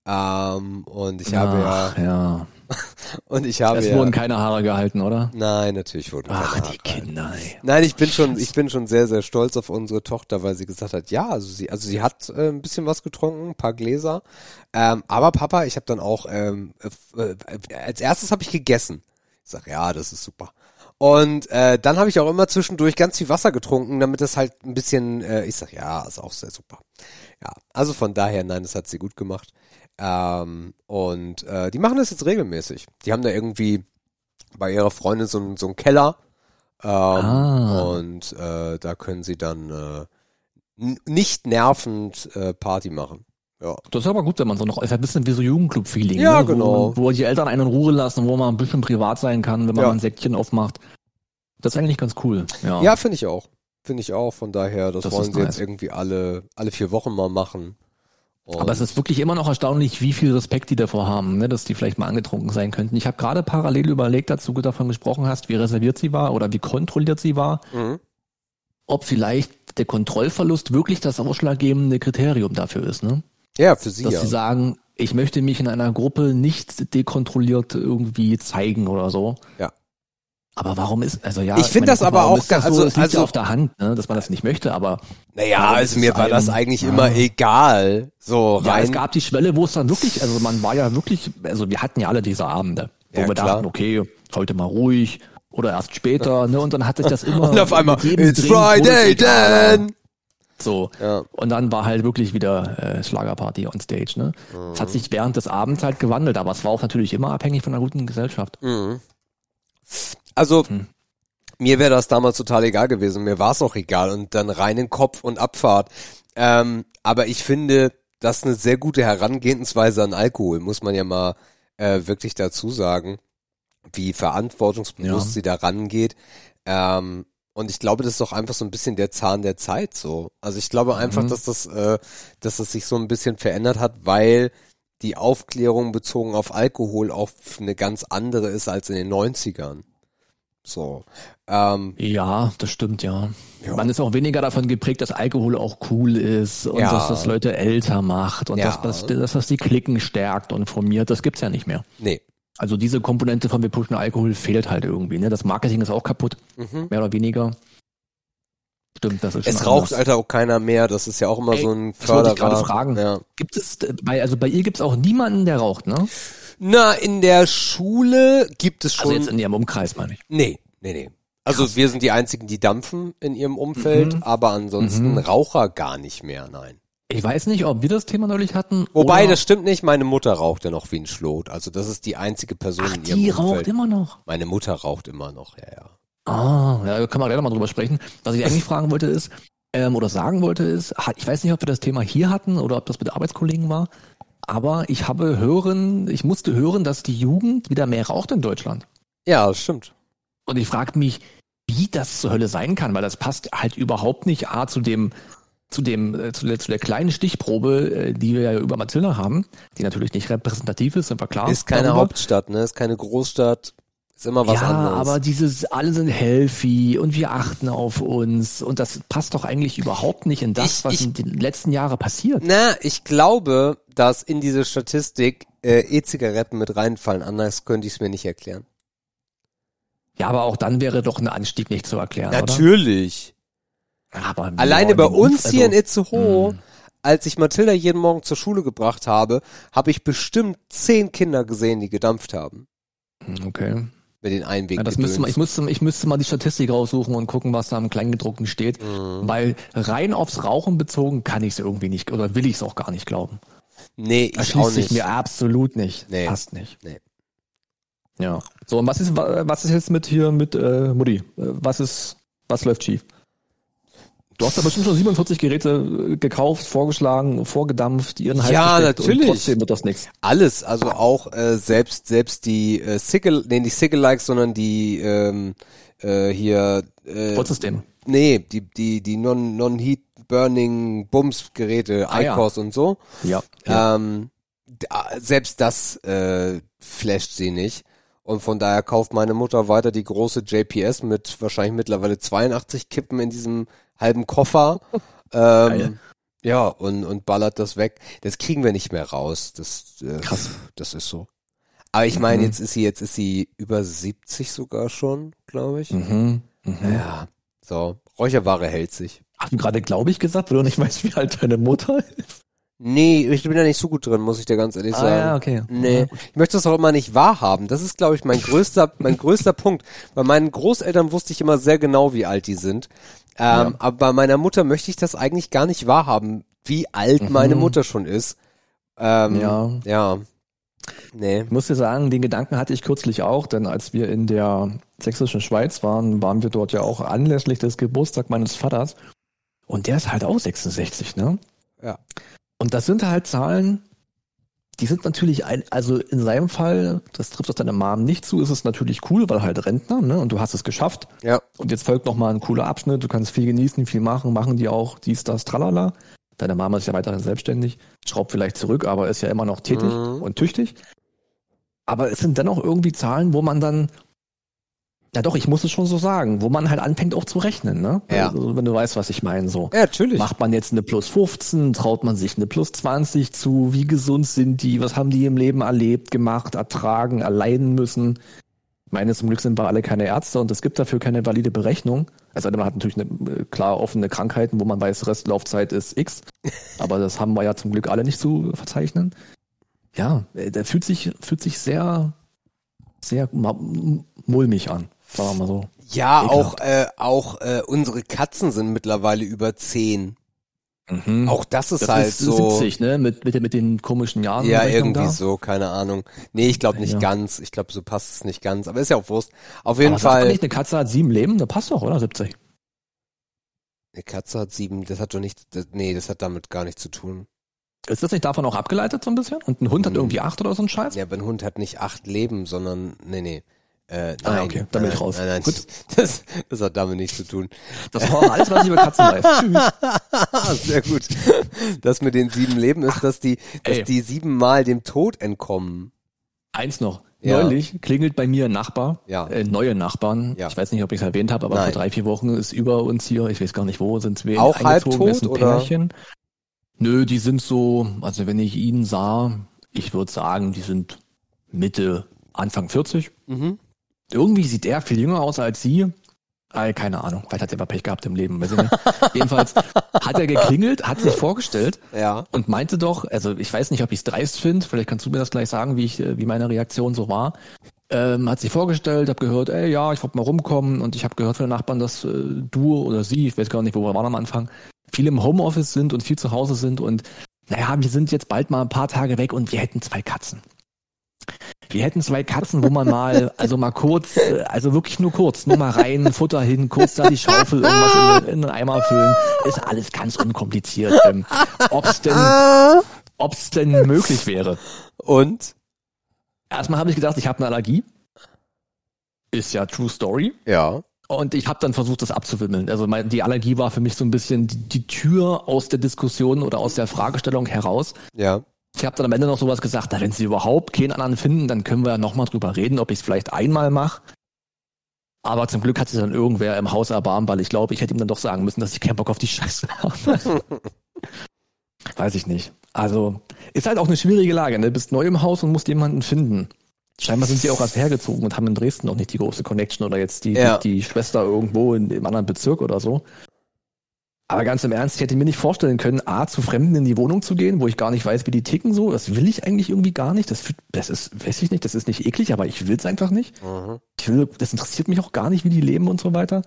Ähm, und ich habe
Ach, ja, ja.
Und ich habe
es
ja,
wurden keine Haare gehalten, oder?
Nein, natürlich wurden
Ach,
keine
Haare die Kinder. Ey.
Nein, ich bin schon, ich bin schon sehr, sehr stolz auf unsere Tochter, weil sie gesagt hat, ja, also sie, also sie hat äh, ein bisschen was getrunken, ein paar Gläser. Ähm, aber Papa, ich habe dann auch ähm, äh, äh, als erstes habe ich gegessen. Ich sag, ja, das ist super. Und äh, dann habe ich auch immer zwischendurch ganz viel Wasser getrunken, damit das halt ein bisschen, äh, ich sag, ja, ist auch sehr super. Ja, also von daher, nein, das hat sie gut gemacht. Ähm, und äh, die machen das jetzt regelmäßig. Die haben da irgendwie bei ihrer Freundin so, so einen Keller. Ähm, ah. Und äh, da können sie dann äh, nicht nervend äh, Party machen. Ja.
Das ist aber gut, wenn man so noch, ist ein bisschen wie so Jugendclub-Feeling.
Ja,
ne?
genau.
Wo, wo, die Eltern einen in Ruhe lassen, wo man ein bisschen privat sein kann, wenn man ja. ein Säckchen aufmacht. Das ist eigentlich ganz cool. Ja,
ja finde ich auch. Finde ich auch. Von daher, das, das wollen sie nice. jetzt irgendwie alle, alle vier Wochen mal machen.
Und Aber es ist wirklich immer noch erstaunlich, wie viel Respekt die davor haben, ne, dass die vielleicht mal angetrunken sein könnten. Ich habe gerade parallel überlegt, dazu du davon gesprochen hast, wie reserviert sie war oder wie kontrolliert sie war, mhm. ob vielleicht der Kontrollverlust wirklich das ausschlaggebende Kriterium dafür ist. Ne?
Ja, für sie.
Dass
ja.
sie sagen, ich möchte mich in einer Gruppe nicht dekontrolliert irgendwie zeigen oder so.
Ja.
Aber warum ist, also ja.
Ich finde das aber auch, das
also, so, es liegt also, auf der Hand, ne, dass man das nicht möchte, aber.
Naja, also mir war das eigentlich ja. immer egal. So rein. Ja,
es gab die Schwelle, wo es dann wirklich, also man war ja wirklich, also wir hatten ja alle diese Abende, wo ja, wir klar. dachten, okay, heute mal ruhig oder erst später, ne, und dann hat sich das immer.
und auf einmal, it's Friday then!
So. Ja. Und dann war halt wirklich wieder äh, Schlagerparty on Stage, ne? Mhm. Es hat sich während des Abends halt gewandelt, aber es war auch natürlich immer abhängig von einer guten Gesellschaft.
Mhm. Also, hm. mir wäre das damals total egal gewesen. Mir war es auch egal. Und dann rein in Kopf und Abfahrt. Ähm, aber ich finde, das ist eine sehr gute Herangehensweise an Alkohol, muss man ja mal äh, wirklich dazu sagen, wie verantwortungsbewusst ja. sie da rangeht. Ähm, und ich glaube, das ist doch einfach so ein bisschen der Zahn der Zeit so. Also ich glaube einfach, mhm. dass das, äh, dass das sich so ein bisschen verändert hat, weil die Aufklärung bezogen auf Alkohol auch eine ganz andere ist als in den 90ern. So.
Ähm, ja, das stimmt, ja. ja. Man ist auch weniger davon geprägt, dass Alkohol auch cool ist und ja. dass das Leute älter macht und ja. dass, dass, dass das die Klicken stärkt und formiert. Das gibt's ja nicht mehr.
Nee.
Also diese Komponente von wir pushen Alkohol fehlt halt irgendwie. Ne? Das Marketing ist auch kaputt, mhm. mehr oder weniger. Stimmt, das ist
schon Es raucht, Alter, auch keiner mehr. Das ist ja auch immer Ey, so ein
Förderer. Ich gerade fragen. Ja. Gibt es, bei, also bei ihr gibt's auch niemanden, der raucht, ne?
Na, in der Schule gibt es also schon.
Also jetzt in ihrem Umkreis, meine ich.
Nee, nee, nee. Also Krass. wir sind die einzigen, die dampfen in ihrem Umfeld, mhm. aber ansonsten mhm. Raucher gar nicht mehr, nein.
Ich weiß nicht, ob wir das Thema neulich hatten.
Wobei, oder? das stimmt nicht. Meine Mutter raucht ja noch wie ein Schlot. Also das ist die einzige Person
Ach,
in ihrem
die
Umfeld.
raucht immer noch?
Meine Mutter raucht immer noch, ja, ja.
Ah, ja, da kann man gleich mal drüber sprechen. Was ich eigentlich fragen wollte ist, ähm, oder sagen wollte ist, ich weiß nicht, ob wir das Thema hier hatten oder ob das mit Arbeitskollegen war, aber ich habe hören, ich musste hören, dass die Jugend wieder mehr raucht in Deutschland.
Ja, das stimmt.
Und ich frage mich, wie das zur Hölle sein kann, weil das passt halt überhaupt nicht A zu dem zu dem äh, zu, der, zu der kleinen Stichprobe, äh, die wir ja über Marzilla haben, die natürlich nicht repräsentativ ist, sind wir klar.
Ist keine darüber. Hauptstadt, ne? Ist keine Großstadt. Ist immer was
ja,
anderes.
Ja, aber dieses, alle sind healthy und wir achten auf uns und das passt doch eigentlich überhaupt nicht in das, ich, was ich, in den letzten Jahren passiert.
Na, ich glaube, dass in diese Statistik äh, E-Zigaretten mit reinfallen, anders könnte ich es mir nicht erklären.
Ja, aber auch dann wäre doch ein Anstieg nicht zu erklären,
Natürlich.
Oder? Aber
Alleine bei uns also, hier in Itzehoe, mh. als ich Mathilda jeden Morgen zur Schule gebracht habe, habe ich bestimmt zehn Kinder gesehen, die gedampft haben.
Okay
mit den Einweg.
Ja, das müsste man, ich, müsste, ich müsste mal die Statistik raussuchen und gucken, was da im Kleingedruckten steht. Mhm. Weil rein aufs Rauchen bezogen kann ich es irgendwie nicht oder will ich es auch gar nicht glauben.
Nee, ich Erschließt auch nicht.
mir absolut nicht. Nee. Passt nicht. Nee. Ja. So, und was ist, was ist jetzt mit hier mit äh, Mutti? Was ist, was läuft schief? Du hast aber schon schon 47 Geräte äh, gekauft, vorgeschlagen, vorgedampft, ihren Hals
Ja, natürlich.
Trotzdem wird das nichts.
Alles, also auch äh, selbst selbst die äh, Sickle, nee, nicht Sickle-Likes, sondern die ähm, äh, hier äh,
Vollsystem.
nee, die die die non non Heat Burning Bums Geräte,
Ah, ja.
iCores und so.
Ja.
Ähm, da- selbst das äh, flasht sie nicht. Und von daher kauft meine Mutter weiter die große JPS mit wahrscheinlich mittlerweile 82 Kippen in diesem halben Koffer. ähm, ja, und, und ballert das weg. Das kriegen wir nicht mehr raus. Das, äh,
Krass.
das ist so. Aber ich meine,
Mhm.
jetzt ist sie, jetzt ist sie über 70 sogar schon, glaube ich.
Mhm. Mhm.
Ja. So. Räucherware hält sich.
Hast du gerade glaube ich gesagt, weil du nicht weißt, wie alt deine Mutter ist?
Nee, ich bin da nicht so gut drin, muss ich dir ganz ehrlich sagen.
Ah, ja, okay.
Nee, ich möchte das auch immer nicht wahrhaben. Das ist, glaube ich, mein größter, mein größter Punkt. Bei meinen Großeltern wusste ich immer sehr genau, wie alt die sind. Ähm,
Ja.
Aber bei meiner Mutter möchte ich das eigentlich gar nicht wahrhaben, wie alt meine
Mhm.
Mutter schon ist. Ähm,
Ja.
Ja. Nee.
Ich muss dir sagen, den Gedanken hatte ich kürzlich auch, denn als wir in der sächsischen Schweiz waren, waren wir dort ja auch anlässlich des Geburtstags meines Vaters. Und der ist halt auch 66, ne?
Ja.
Und das sind halt Zahlen, die sind natürlich, ein, also in seinem Fall, das trifft auf deine Mom nicht zu, ist es natürlich cool, weil halt Rentner, ne? Und du hast es geschafft.
Ja.
Und jetzt folgt noch mal ein cooler Abschnitt, du kannst viel genießen, viel machen, machen die auch dies, das, tralala. Deine Mama ist ja weiterhin selbstständig, schraubt vielleicht zurück, aber ist ja immer noch tätig
Mhm.
und tüchtig. Aber es sind dennoch irgendwie Zahlen, wo man dann, ja doch, ich muss es schon so sagen, wo man halt anfängt auch zu rechnen, ne?
Ja.
Also, wenn du weißt, was ich meine, so.
Ja, natürlich.
Macht man jetzt eine plus 15, traut man sich eine plus 20 zu, wie gesund sind die, was haben die im Leben erlebt, gemacht, ertragen, erleiden müssen. Ich meine, zum Glück sind wir alle keine Ärzte und es gibt dafür keine valide Berechnung. Also man hat natürlich eine, äh, klar offene Krankheiten, wo man weiß, Restlaufzeit ist X. Aber das haben wir ja zum Glück alle nicht zu verzeichnen. Ja, äh, der fühlt sich, fühlt sich sehr, sehr mulmig an, sagen wir mal so.
ja,
ekelhaft.
auch, äh, auch äh, unsere Katzen sind mittlerweile über 10.
Mhm.
Auch das ist
das
halt
ist
so.
70, ne? Mit, mit, mit den komischen Jahren.
Ja, irgendwie
da.
so, keine Ahnung. Nee, ich glaube nicht
Ja.
ganz. Ich glaube, so passt es nicht ganz. Aber ist ja auch Wurst. Auf jeden
Aber
Fall.
nicht, eine Katze hat sieben Leben, da passt doch, oder? 70.
Eine Katze hat sieben, das hat doch nichts, nee, das hat damit gar nichts zu tun.
Ist das nicht davon auch abgeleitet so ein bisschen? Und ein Hund hat
Hm.
irgendwie acht oder so ein Scheiß?
Ja, aber ein Hund hat nicht acht Leben, sondern, nee, nee. Äh,
Ah,
nein,
okay, da bin ich
nein,
raus.
Nein, nein,
Gut.
Das, das hat damit nichts zu tun.
Das war alles, was ich über Katzen weiß. Tschüss.
Sehr gut. Das mit den sieben Leben ist, dass die, dass
ey.
die siebenmal dem Tod entkommen.
Eins noch.
Ja.
Neulich klingelt bei mir ein Nachbar,
Ja.
äh, neue Nachbarn.
Ja.
Ich weiß nicht, ob ich es erwähnt habe, aber
Nein.
vor drei, vier Wochen ist über uns hier, ich weiß gar nicht wo, sind wir
Auch
eingezogen,
halbtot,
ist ein
oder?
Pärchen. Nö, die sind so, also wenn ich ihn sah, ich würde sagen, die sind Mitte, Anfang 40.
Mhm.
Irgendwie sieht er viel jünger aus als sie. Äh, keine Ahnung, vielleicht hat er aber Pech gehabt im Leben. Jedenfalls hat er geklingelt, hat sich vorgestellt
Ja.
und meinte doch, also ich weiß nicht, ob ich es dreist finde, vielleicht kannst du mir das gleich sagen, wie ich, äh, wie meine Reaktion so war. Ähm, hat sich vorgestellt, habe gehört, ey, ja, ich wollte mal rumkommen und ich habe gehört von den Nachbarn, dass äh, du oder sie, ich weiß gar nicht, wo wir waren am Anfang, viel im Homeoffice sind und viel zu Hause sind und naja, wir sind jetzt bald mal ein paar Tage weg und wir hätten zwei Katzen. Wir hätten zwei Katzen, wo man mal, also mal kurz, äh, also wirklich nur kurz, nur mal rein, Futter hin, kurz da die Schaufel, irgendwas in, in den Eimer füllen. Ist alles ganz unkompliziert. Ähm, ob's denn, ob's denn möglich wäre.
Und?
Erstmal habe ich gedacht, ich habe eine Allergie. Ist ja True Story.
Ja.
Und ich habe dann versucht, das abzuwimmeln. Also mein, die Allergie war für mich so ein bisschen die, die Tür aus der Diskussion oder aus der Fragestellung heraus.
Ja.
Ich habe dann am Ende noch sowas gesagt, na, wenn sie überhaupt keinen anderen finden, dann können wir ja nochmal drüber reden, ob ich es vielleicht einmal mache. Aber zum Glück hat sich dann irgendwer im Haus erbarmt, weil ich glaube, ich hätte ihm dann doch sagen müssen, dass ich keinen Bock auf die Scheiße habe. Weiß ich nicht. Also, ist halt auch eine schwierige Lage, ne? Du bist neu im Haus und musst jemanden finden. Scheinbar sind sie auch erst hergezogen und haben in Dresden noch nicht die große Connection oder jetzt die,
Ja.
die, die Schwester irgendwo in, im anderen Bezirk oder so. Aber ganz im Ernst, ich hätte mir nicht vorstellen können, A, zu Fremden in die Wohnung zu gehen, wo ich gar nicht weiß, wie die ticken so. Das will ich eigentlich irgendwie gar nicht. Das, das ist, weiß ich nicht, das ist nicht eklig, aber ich will es einfach nicht.
Mhm.
Ich will, das interessiert mich auch gar nicht, wie die leben und so weiter.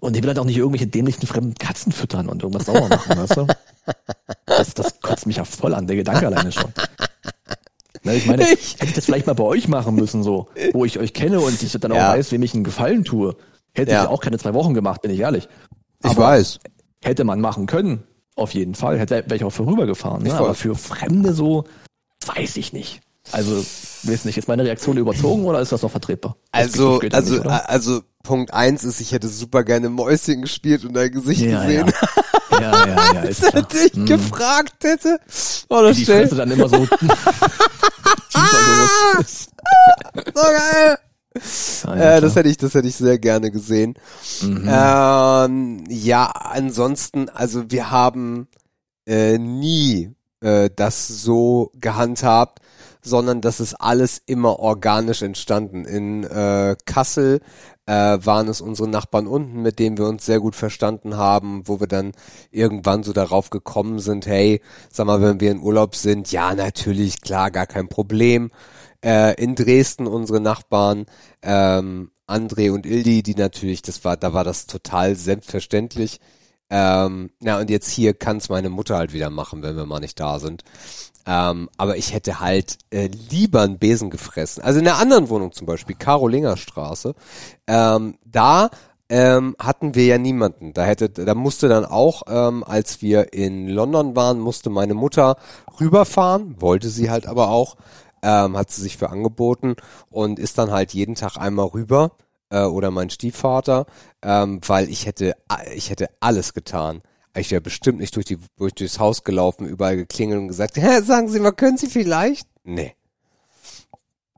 Und ich will halt auch nicht irgendwelche dämlichen fremden Katzen füttern und irgendwas sauer machen, weißt du? Das, das kotzt mich ja voll an, der Gedanke alleine schon. Ne, ich meine,
Ich-
hätte ich das vielleicht mal bei euch machen müssen, so, wo ich euch kenne und ich dann auch
Ja.
weiß, wem ich einen Gefallen tue, hätte
Ja.
ich auch keine zwei Wochen gemacht, bin ich ehrlich.
Ich
Aber-
weiß.
Hätte man machen können. Auf jeden Fall. Hätte wäre ich auch vorübergefahren. Ne? Aber für Fremde so, weiß ich nicht. Also, weiß nicht, ist meine Reaktion überzogen oder ist das noch vertretbar?
Also, also, nicht, also, Punkt eins ist, ich hätte super gerne Mäuschen gespielt und dein Gesicht ja, gesehen.
Ja, ja, ja, ja
ist Als ich hm. gefragt hätte.
Oh, das die Fresse dann immer so
so geil. Ja, äh, das hätte ich, das hätte ich sehr gerne gesehen. Mhm. Ähm, ja, ansonsten, also wir haben äh, nie äh, das so gehandhabt, sondern das ist alles immer organisch entstanden. In äh, Kassel äh, waren es unsere Nachbarn unten, mit denen wir uns sehr gut verstanden haben, wo wir dann irgendwann so darauf gekommen sind, hey, sag mal, wenn wir in Urlaub sind, ja, natürlich, klar, gar kein Problem. Äh, in Dresden unsere Nachbarn, ähm, André und Ildi, die natürlich, das war, da war das total selbstverständlich. Ähm, na und jetzt hier kann es meine Mutter halt wieder machen, wenn wir mal nicht da sind. Ähm, aber ich hätte halt äh, lieber einen Besen gefressen. Also in der anderen Wohnung zum Beispiel, Karolinger Straße, ähm, da ähm, hatten wir ja niemanden. Da hätte, da musste dann auch, ähm, als wir in London waren, musste meine Mutter rüberfahren, wollte sie halt aber auch, ähm, hat sie sich für angeboten und ist dann halt jeden Tag einmal rüber äh, oder mein Stiefvater, ähm, weil ich hätte, ich hätte alles getan ich wäre bestimmt nicht durch die durch durchs Haus gelaufen, überall geklingelt und gesagt, Hä, sagen Sie mal, können Sie vielleicht? Nee.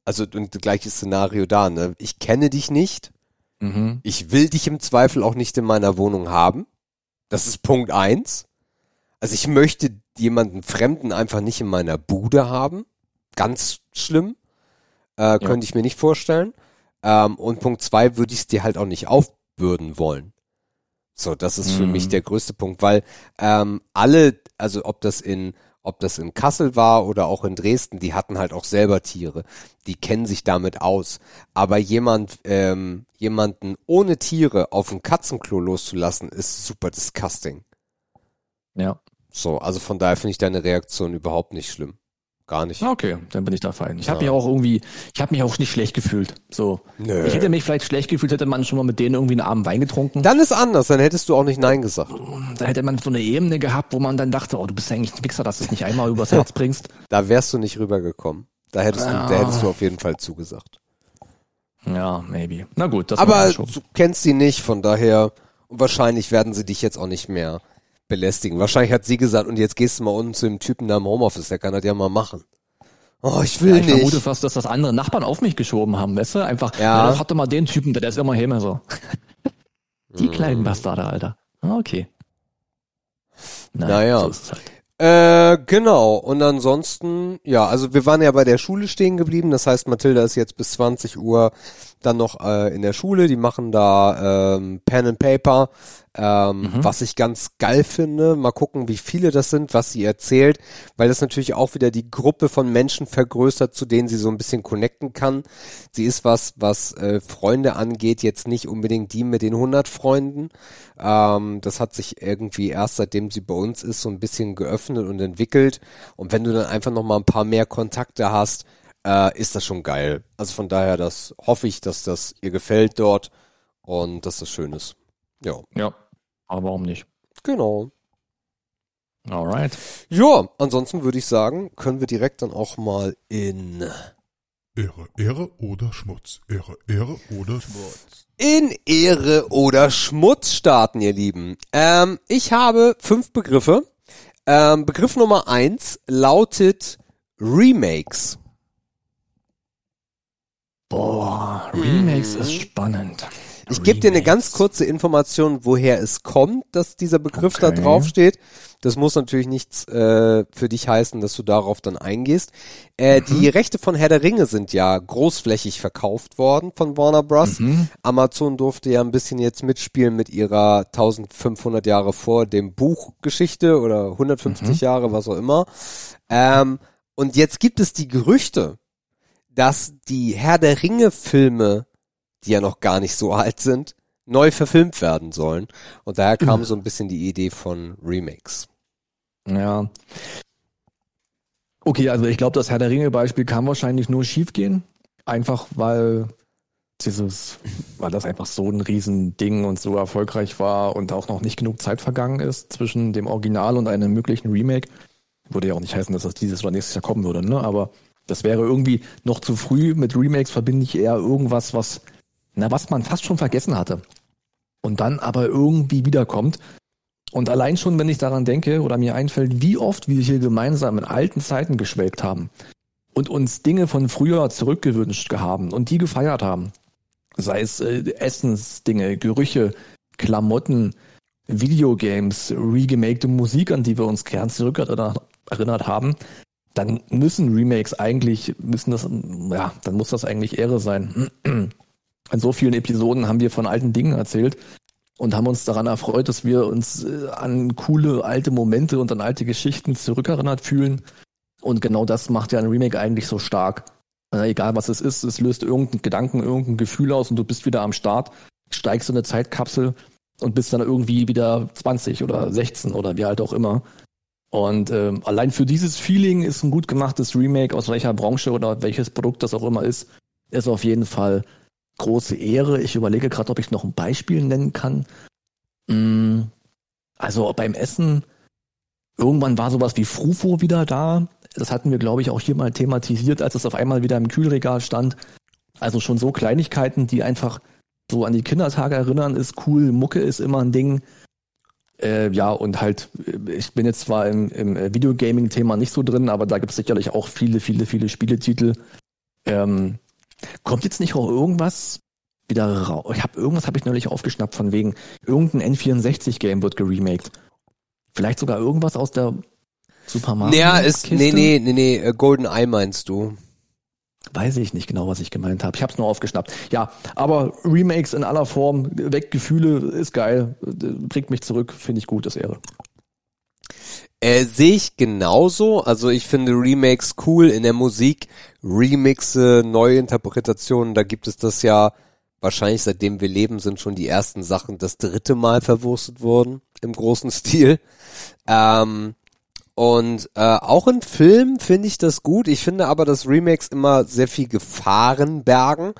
Also und gleiches Szenario da, ne? Ich kenne dich nicht. Mhm. Ich will dich im Zweifel auch nicht in meiner Wohnung haben. Das ist Punkt eins. Also ich möchte jemanden Fremden einfach nicht in meiner Bude haben. Ganz schlimm. Äh, ja. Könnte ich mir nicht vorstellen. Ähm, und Punkt zwei würde ich es dir halt auch nicht aufbürden wollen. So, das ist für mhm. mich der größte Punkt, weil ähm, alle, also ob das in ob das in Kassel war oder auch in Dresden, die hatten halt auch selber Tiere. Die kennen sich damit aus. Aber jemand, ähm, jemanden ohne Tiere auf ein Katzenklo loszulassen, ist super disgusting.
Ja.
So, also von daher finde ich deine Reaktion überhaupt nicht schlimm. Gar nicht.
Okay, dann bin ich da fein. Ich ja. habe mich auch irgendwie, ich habe mich auch nicht schlecht gefühlt. So, Nö. ich hätte mich vielleicht schlecht gefühlt, hätte man schon mal mit denen irgendwie einen Abend Wein getrunken.
Dann ist anders, dann hättest du auch nicht Nein gesagt.
Da hätte man so eine Ebene gehabt, wo man dann dachte, oh, du bist eigentlich ein Wichser, dass du es nicht einmal übers Herz bringst.
Da wärst du nicht rübergekommen. Da hättest ja. du, da hättest du auf jeden Fall zugesagt.
Ja, maybe. Na gut,
das Aber du kennst sie nicht, von daher und wahrscheinlich werden sie dich jetzt auch nicht mehr belästigen. Wahrscheinlich hat sie gesagt, und jetzt gehst du mal unten zu dem Typen da im Homeoffice, der kann das ja mal machen. Oh, ich will ja, ich nicht.
Ich vermute fast, dass das andere Nachbarn auf mich geschoben haben, weißt du? Einfach, ja, ja das hatte mal den Typen, der ist immer Häme so. Die mm. kleinen Bastarde, Alter. Ah, okay.
Naja. naja. So halt. Äh, genau. Und ansonsten, ja, also wir waren ja bei der Schule stehen geblieben. Das heißt, Mathilda ist jetzt bis 20 Uhr dann noch äh, in der Schule. Die machen da ähm, Pen and Paper ähm, mhm. was ich ganz geil finde. Mal gucken, wie viele das sind, was sie erzählt, weil das natürlich auch wieder die Gruppe von Menschen vergrößert, zu denen sie so ein bisschen connecten kann. Sie ist was, was äh, Freunde angeht, jetzt nicht unbedingt die mit den 100 Freunden. Ähm, das hat sich irgendwie erst seitdem sie bei uns ist so ein bisschen geöffnet und entwickelt. Und wenn du dann einfach noch mal ein paar mehr Kontakte hast, äh, ist das schon geil. Also von daher, das hoffe ich, dass das ihr gefällt dort und dass das schön ist. Ja.
Ja, aber warum nicht?
Genau.
Alright.
Ja, ansonsten würde ich sagen, können wir direkt dann auch mal in
Ehre, Ehre oder Schmutz. Ehre, Ehre oder Schmutz.
In Ehre oder Schmutz starten, ihr Lieben. Ähm, ich habe fünf Begriffe. Ähm, Begriff Nummer eins lautet Remakes.
Boah, Remakes mhm. ist spannend.
Ich gebe dir eine ganz kurze Information, woher es kommt, dass dieser Begriff okay. da drauf steht. Das muss natürlich nichts äh, für dich heißen, dass du darauf dann eingehst. Äh, mhm. Die Rechte von Herr der Ringe sind ja großflächig verkauft worden von Warner Bros. Mhm. Amazon durfte ja ein bisschen jetzt mitspielen mit ihrer 1500 Jahre vor dem Buch Geschichte oder 150 mhm. Jahre, was auch immer. Ähm, und jetzt gibt es die Gerüchte, dass die Herr der Ringe Filme die ja noch gar nicht so alt sind, neu verfilmt werden sollen. Und daher kam so ein bisschen die Idee von Remakes.
Ja. Okay, also ich glaube, das Herr der Ringe Beispiel kann wahrscheinlich nur schiefgehen. Einfach weil dieses, weil das einfach so ein Riesending und so erfolgreich war und auch noch nicht genug Zeit vergangen ist zwischen dem Original und einem möglichen Remake. Würde ja auch nicht heißen, dass das dieses oder nächstes Jahr kommen würde, ne? Aber das wäre irgendwie noch zu früh. Mit Remakes verbinde ich eher irgendwas, was, na, was man fast schon vergessen hatte. Und dann aber irgendwie wiederkommt. Und allein schon, wenn ich daran denke oder mir einfällt, wie oft wir hier gemeinsam in alten Zeiten geschwelgt haben und uns Dinge von früher zurückgewünscht haben und die gefeiert haben. Sei es äh, Essensdinge, Gerüche, Klamotten, Videogames, regemakte Musik, an die wir uns gern zurückerinnert haben, dann müssen Remakes eigentlich, müssen das, ja, dann muss das eigentlich Ehre sein. In so vielen Episoden haben wir von alten Dingen erzählt und haben uns daran erfreut, dass wir uns äh, an coole alte Momente und an alte Geschichten zurückerinnert fühlen. Und genau das macht ja ein Remake eigentlich so stark. egal was es ist, es löst irgendeinen Gedanken, irgendein Gefühl aus und du bist wieder am Start, steigst in eine Zeitkapsel und bist dann irgendwie wieder 20 oder 16 oder wie alt auch immer. Und ähm, allein für dieses Feeling ist ein gut gemachtes Remake, aus welcher Branche oder welches Produkt das auch immer ist, ist auf jeden Fall große Ehre. Ich überlege gerade, ob ich noch ein Beispiel nennen kann. Mm, also beim Essen, irgendwann war sowas wie Frufo wieder da. Das hatten wir, glaube ich, auch hier mal thematisiert, als es auf einmal wieder im Kühlregal stand. Also schon so Kleinigkeiten, die einfach so an die Kindertage erinnern, ist cool. Mucke ist immer ein Ding. Äh, ja, und halt, ich bin jetzt zwar im, im Videogaming-Thema nicht so drin, aber da gibt es sicherlich auch viele, viele, viele Spieletitel. Ähm, kommt jetzt nicht auch irgendwas wieder raus? Ich habe irgendwas habe ich neulich aufgeschnappt von wegen irgendein N64-Game wird geremaked. Vielleicht sogar irgendwas aus der Super Mario.
Ja, ist nee, nee, nee, nee, äh, Golden Eye meinst du?
Weiß ich nicht genau, was ich gemeint habe. Ich habe es nur aufgeschnappt. Ja, aber Remakes in aller Form, weg Gefühle, ist geil, bringt mich zurück, finde ich gut, das Ehre.
Äh, Sehe ich genauso. Also ich finde Remakes cool in der Musik. Remixe, Neuinterpretationen, da gibt es das ja wahrscheinlich seitdem wir leben, sind schon die ersten Sachen das dritte Mal verwurstet worden im großen Stil. Ähm, und äh, auch in Filmen finde ich das gut. Ich finde aber, dass Remakes immer sehr viel Gefahren bergen.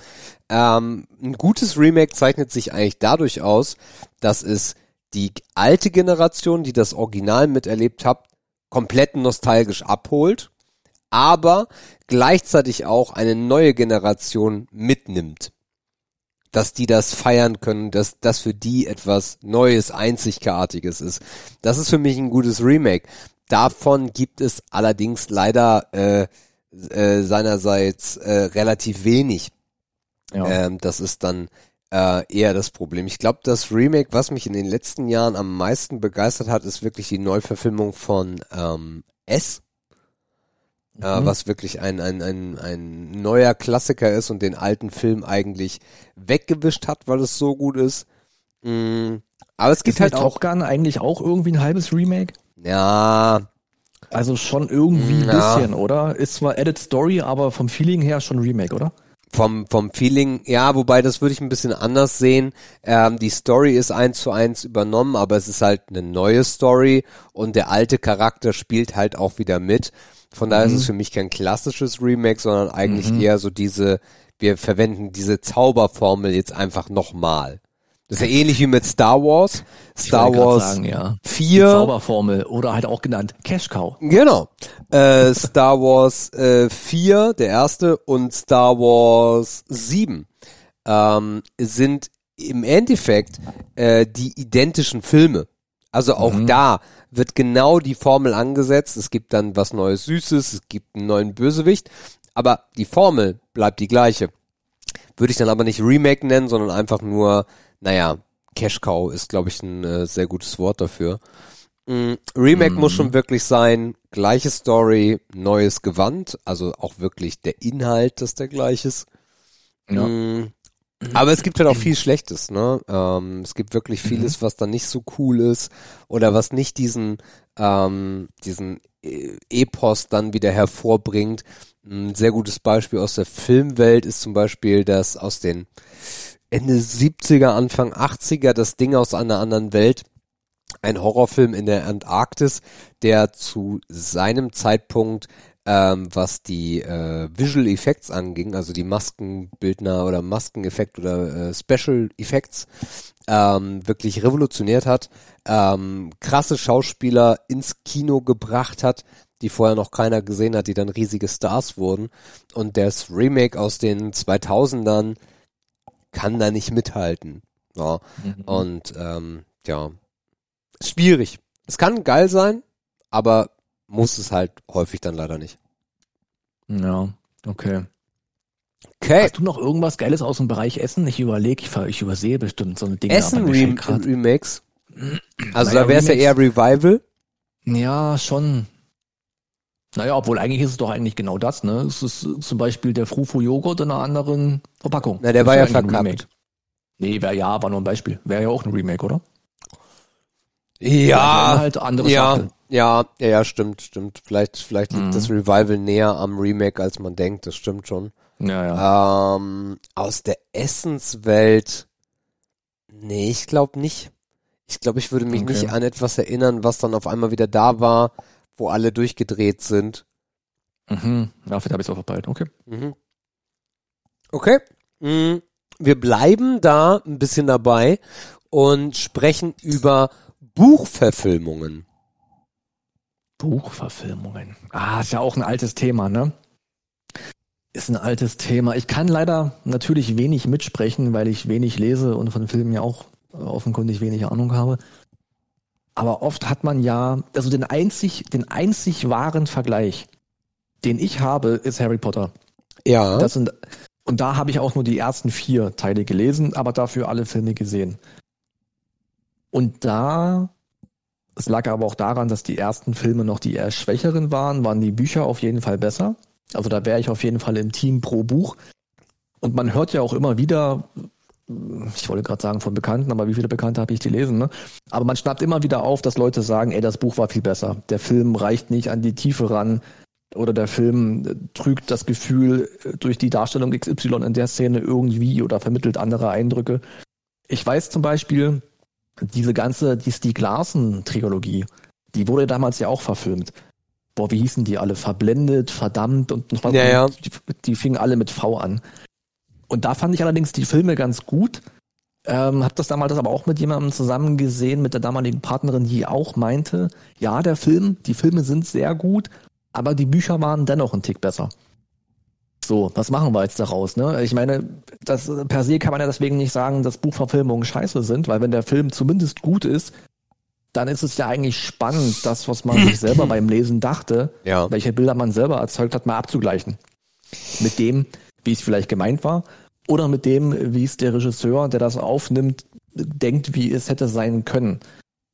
Ähm, ein gutes Remake zeichnet sich eigentlich dadurch aus, dass es die alte Generation, die das Original miterlebt hat, komplett nostalgisch abholt, aber gleichzeitig auch eine neue Generation mitnimmt. Dass die das feiern können, dass das für die etwas Neues, Einzigartiges ist. Das ist für mich ein gutes Remake. Davon gibt es allerdings leider äh, äh, seinerseits äh, relativ wenig. Ja. Ähm, das ist dann äh, eher das Problem. Ich glaube, das Remake, was mich in den letzten Jahren am meisten begeistert hat, ist wirklich die Neuverfilmung von ähm, S. Äh, mhm. Äh, was wirklich ein, ein, ein, ein neuer Klassiker ist und den alten Film eigentlich weggewischt hat, weil es so gut ist. Mhm. Aber es gibt ist halt auch
Top Gun eigentlich auch irgendwie ein halbes Remake.
Ja.
Also schon irgendwie ein ja. bisschen, oder? Ist zwar Edit Story, aber vom Feeling her schon Remake, oder?
Vom, vom Feeling, ja, wobei das würde ich ein bisschen anders sehen. Ähm, die Story ist eins zu eins übernommen, aber es ist halt eine neue Story und der alte Charakter spielt halt auch wieder mit. Von daher mhm. ist es für mich kein klassisches Remake, sondern eigentlich mhm. eher so diese, wir verwenden diese Zauberformel jetzt einfach nochmal. Das ist ja ähnlich wie mit Star Wars. Star Wars sagen, ja. 4. Die
Zauberformel oder halt auch genannt Cash Cow.
Genau. Äh, Star Wars äh, 4, der erste, und Star Wars 7 ähm, sind im Endeffekt äh, die identischen Filme. Also auch mhm. da wird genau die Formel angesetzt. Es gibt dann was Neues Süßes, es gibt einen neuen Bösewicht, aber die Formel bleibt die gleiche. Würde ich dann aber nicht Remake nennen, sondern einfach nur naja, Cash Cow ist, glaube ich, ein äh, sehr gutes Wort dafür. Mm, Remake mm. muss schon wirklich sein, gleiche Story, neues Gewand, also auch wirklich der Inhalt, dass der gleich ist. Ja. Mm, aber es gibt halt auch viel Schlechtes, ne? Ähm, es gibt wirklich mhm. vieles, was dann nicht so cool ist oder was nicht diesen, ähm, diesen e-, Epos dann wieder hervorbringt. Ein sehr gutes Beispiel aus der Filmwelt ist zum Beispiel das aus den Ende 70er, Anfang 80er das Ding aus einer anderen Welt. Ein Horrorfilm in der Antarktis, der zu seinem Zeitpunkt ähm, was die äh, Visual Effects anging, also die Maskenbildner oder Maskeneffekt oder äh, Special Effects, ähm, wirklich revolutioniert hat, ähm, krasse Schauspieler ins Kino gebracht hat, die vorher noch keiner gesehen hat, die dann riesige Stars wurden. Und das Remake aus den 2000ern kann da nicht mithalten. Ja. Mhm. Und ähm, ja, schwierig. Es kann geil sein, aber muss es halt häufig dann leider nicht.
Ja, okay.
Okay.
Hast du noch irgendwas Geiles aus dem Bereich Essen? Ich überlege, ich, ich übersehe bestimmt so ein Ding.
Essen Rem Remakes? Also naja, da wäre es ja eher Revival.
Ja, schon. Naja, obwohl eigentlich ist es doch eigentlich genau das, ne? Es ist zum Beispiel der Frufu Joghurt in einer anderen Verpackung.
Na, der war ja verkackt.
Nee, wäre ja, war nur ein Beispiel. Wäre ja auch ein Remake, oder?
Ja,
halt andere
ja, ja, ja, ja, stimmt, stimmt. Vielleicht, vielleicht liegt mhm. das Revival näher am Remake, als man denkt. Das stimmt schon.
Ja, ja.
Ähm, aus der Essenswelt, nee, ich glaube nicht. Ich glaube, ich würde mich okay. nicht an etwas erinnern, was dann auf einmal wieder da war, wo alle durchgedreht sind.
Mhm. Ja, vielleicht habe ich es auch verpeilt. Okay.
Mhm. Okay. Mhm. Wir bleiben da ein bisschen dabei und sprechen über Buchverfilmungen.
Buchverfilmungen. Ah, ist ja auch ein altes Thema, ne? Ist ein altes Thema. Ich kann leider natürlich wenig mitsprechen, weil ich wenig lese und von Filmen ja auch offenkundig wenig Ahnung habe. Aber oft hat man ja, also den einzig, den einzig wahren Vergleich, den ich habe, ist Harry Potter.
Ja.
Das sind, und da habe ich auch nur die ersten vier Teile gelesen, aber dafür alle Filme gesehen. Und da, es lag aber auch daran, dass die ersten Filme noch die eher schwächeren waren, waren die Bücher auf jeden Fall besser. Also da wäre ich auf jeden Fall im Team pro Buch. Und man hört ja auch immer wieder, ich wollte gerade sagen von Bekannten, aber wie viele Bekannte habe ich die lesen, ne? Aber man schnappt immer wieder auf, dass Leute sagen, ey, das Buch war viel besser. Der Film reicht nicht an die Tiefe ran. Oder der Film trügt das Gefühl durch die Darstellung XY in der Szene irgendwie oder vermittelt andere Eindrücke. Ich weiß zum Beispiel, diese ganze, die Stieg Larsen-Trilogie, die wurde damals ja auch verfilmt. Boah, wie hießen die alle? Verblendet, verdammt und
noch ja, ja.
Die, die fingen alle mit V an. Und da fand ich allerdings die Filme ganz gut. Ähm, hab das damals aber auch mit jemandem zusammen gesehen, mit der damaligen Partnerin, die auch meinte, ja, der Film, die Filme sind sehr gut, aber die Bücher waren dennoch ein Tick besser. So, was machen wir jetzt daraus? Ne? Ich meine, das per se kann man ja deswegen nicht sagen, dass Buchverfilmungen scheiße sind, weil wenn der Film zumindest gut ist, dann ist es ja eigentlich spannend, das, was man sich selber beim Lesen dachte,
ja.
welche Bilder man selber erzeugt hat, mal abzugleichen. Mit dem, wie es vielleicht gemeint war, oder mit dem, wie es der Regisseur, der das aufnimmt, denkt, wie es hätte sein können.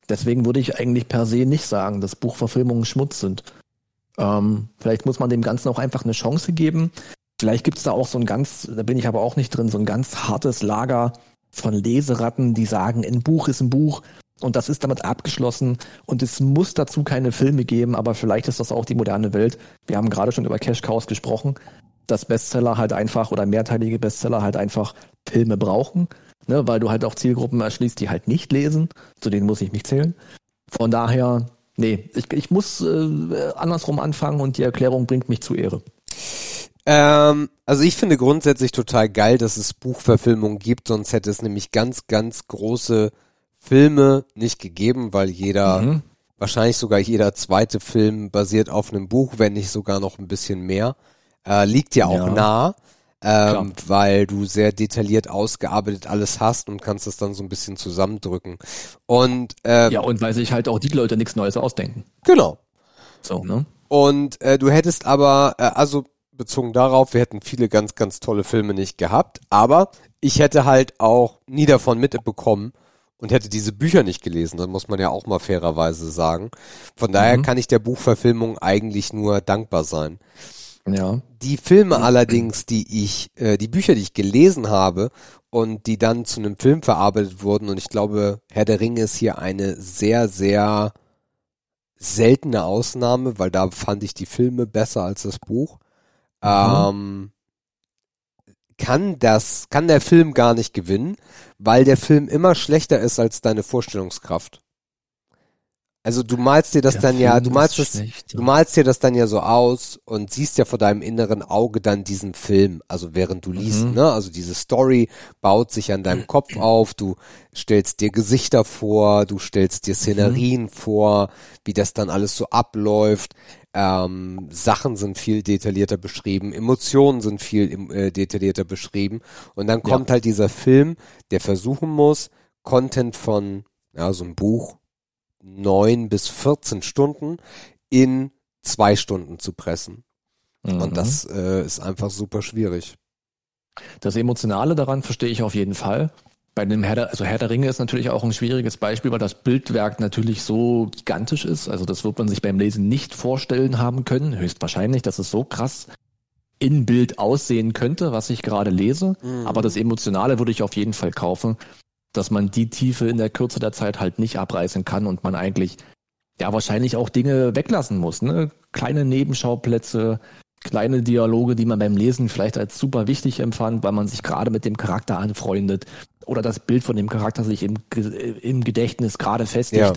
Deswegen würde ich eigentlich per se nicht sagen, dass Buchverfilmungen Schmutz sind. Ähm, vielleicht muss man dem Ganzen auch einfach eine Chance geben. Vielleicht gibt es da auch so ein ganz, da bin ich aber auch nicht drin, so ein ganz hartes Lager von Leseratten, die sagen, ein Buch ist ein Buch und das ist damit abgeschlossen und es muss dazu keine Filme geben, aber vielleicht ist das auch die moderne Welt. Wir haben gerade schon über Cash Cows gesprochen, dass Bestseller halt einfach oder mehrteilige Bestseller halt einfach Filme brauchen, ne, weil du halt auch Zielgruppen erschließt, die halt nicht lesen, zu denen muss ich mich zählen. Von daher, nee, ich, ich muss äh, andersrum anfangen und die Erklärung bringt mich zu Ehre.
Ähm, also ich finde grundsätzlich total geil, dass es Buchverfilmungen gibt, sonst hätte es nämlich ganz, ganz große Filme nicht gegeben, weil jeder, mhm. wahrscheinlich sogar jeder zweite Film basiert auf einem Buch, wenn nicht sogar noch ein bisschen mehr. Äh, liegt ja auch ja. nah, ähm, weil du sehr detailliert ausgearbeitet alles hast und kannst es dann so ein bisschen zusammendrücken. Und
äh, ja, und weil sich halt auch die Leute nichts Neues ausdenken.
Genau.
So, ne?
Und äh, du hättest aber, äh, also bezogen darauf, wir hätten viele ganz, ganz tolle Filme nicht gehabt, aber ich hätte halt auch nie davon mitbekommen und hätte diese Bücher nicht gelesen, das muss man ja auch mal fairerweise sagen. Von daher mhm. kann ich der Buchverfilmung eigentlich nur dankbar sein.
Ja.
Die Filme allerdings, die ich, äh, die Bücher, die ich gelesen habe und die dann zu einem Film verarbeitet wurden, und ich glaube, Herr der Ringe ist hier eine sehr, sehr seltene Ausnahme, weil da fand ich die Filme besser als das Buch. Mhm. Ähm, kann das, kann der Film gar nicht gewinnen, weil der Film immer schlechter ist als deine Vorstellungskraft. Also du malst dir das
Der
dann ja,
Film
du malst das,
schlecht,
du
ja.
malst dir das dann ja so aus und siehst ja vor deinem inneren Auge dann diesen Film, also während du liest,
Mhm.
ne? Also diese Story baut sich an deinem Kopf auf, du stellst dir Gesichter vor, du stellst dir Szenerien
Mhm.
vor, wie das dann alles so abläuft. Ähm, Sachen sind viel detaillierter beschrieben, Emotionen sind viel äh, detaillierter beschrieben und dann kommt halt dieser Film, der versuchen muss, Content von ja, so einem Buch neun bis 14 Stunden in zwei Stunden zu pressen.
Mhm.
Und das äh, ist einfach super schwierig.
Das Emotionale daran verstehe ich auf jeden Fall. Bei dem Herr der, also Herr der Ringe ist natürlich auch ein schwieriges Beispiel, weil das Bildwerk natürlich so gigantisch ist. Also das wird man sich beim Lesen nicht vorstellen haben können. Höchstwahrscheinlich, dass es so krass in Bild aussehen könnte, was ich gerade lese.
Mhm.
Aber das Emotionale würde ich auf jeden Fall kaufen, dass man die Tiefe in der Kürze der Zeit halt nicht abreißen kann und man eigentlich ja wahrscheinlich auch Dinge weglassen muss. Ne? Kleine Nebenschauplätze, kleine Dialoge, die man beim Lesen vielleicht als super wichtig empfand, weil man sich gerade mit dem Charakter anfreundet oder das Bild von dem Charakter sich im, im Gedächtnis gerade festigt
Ja.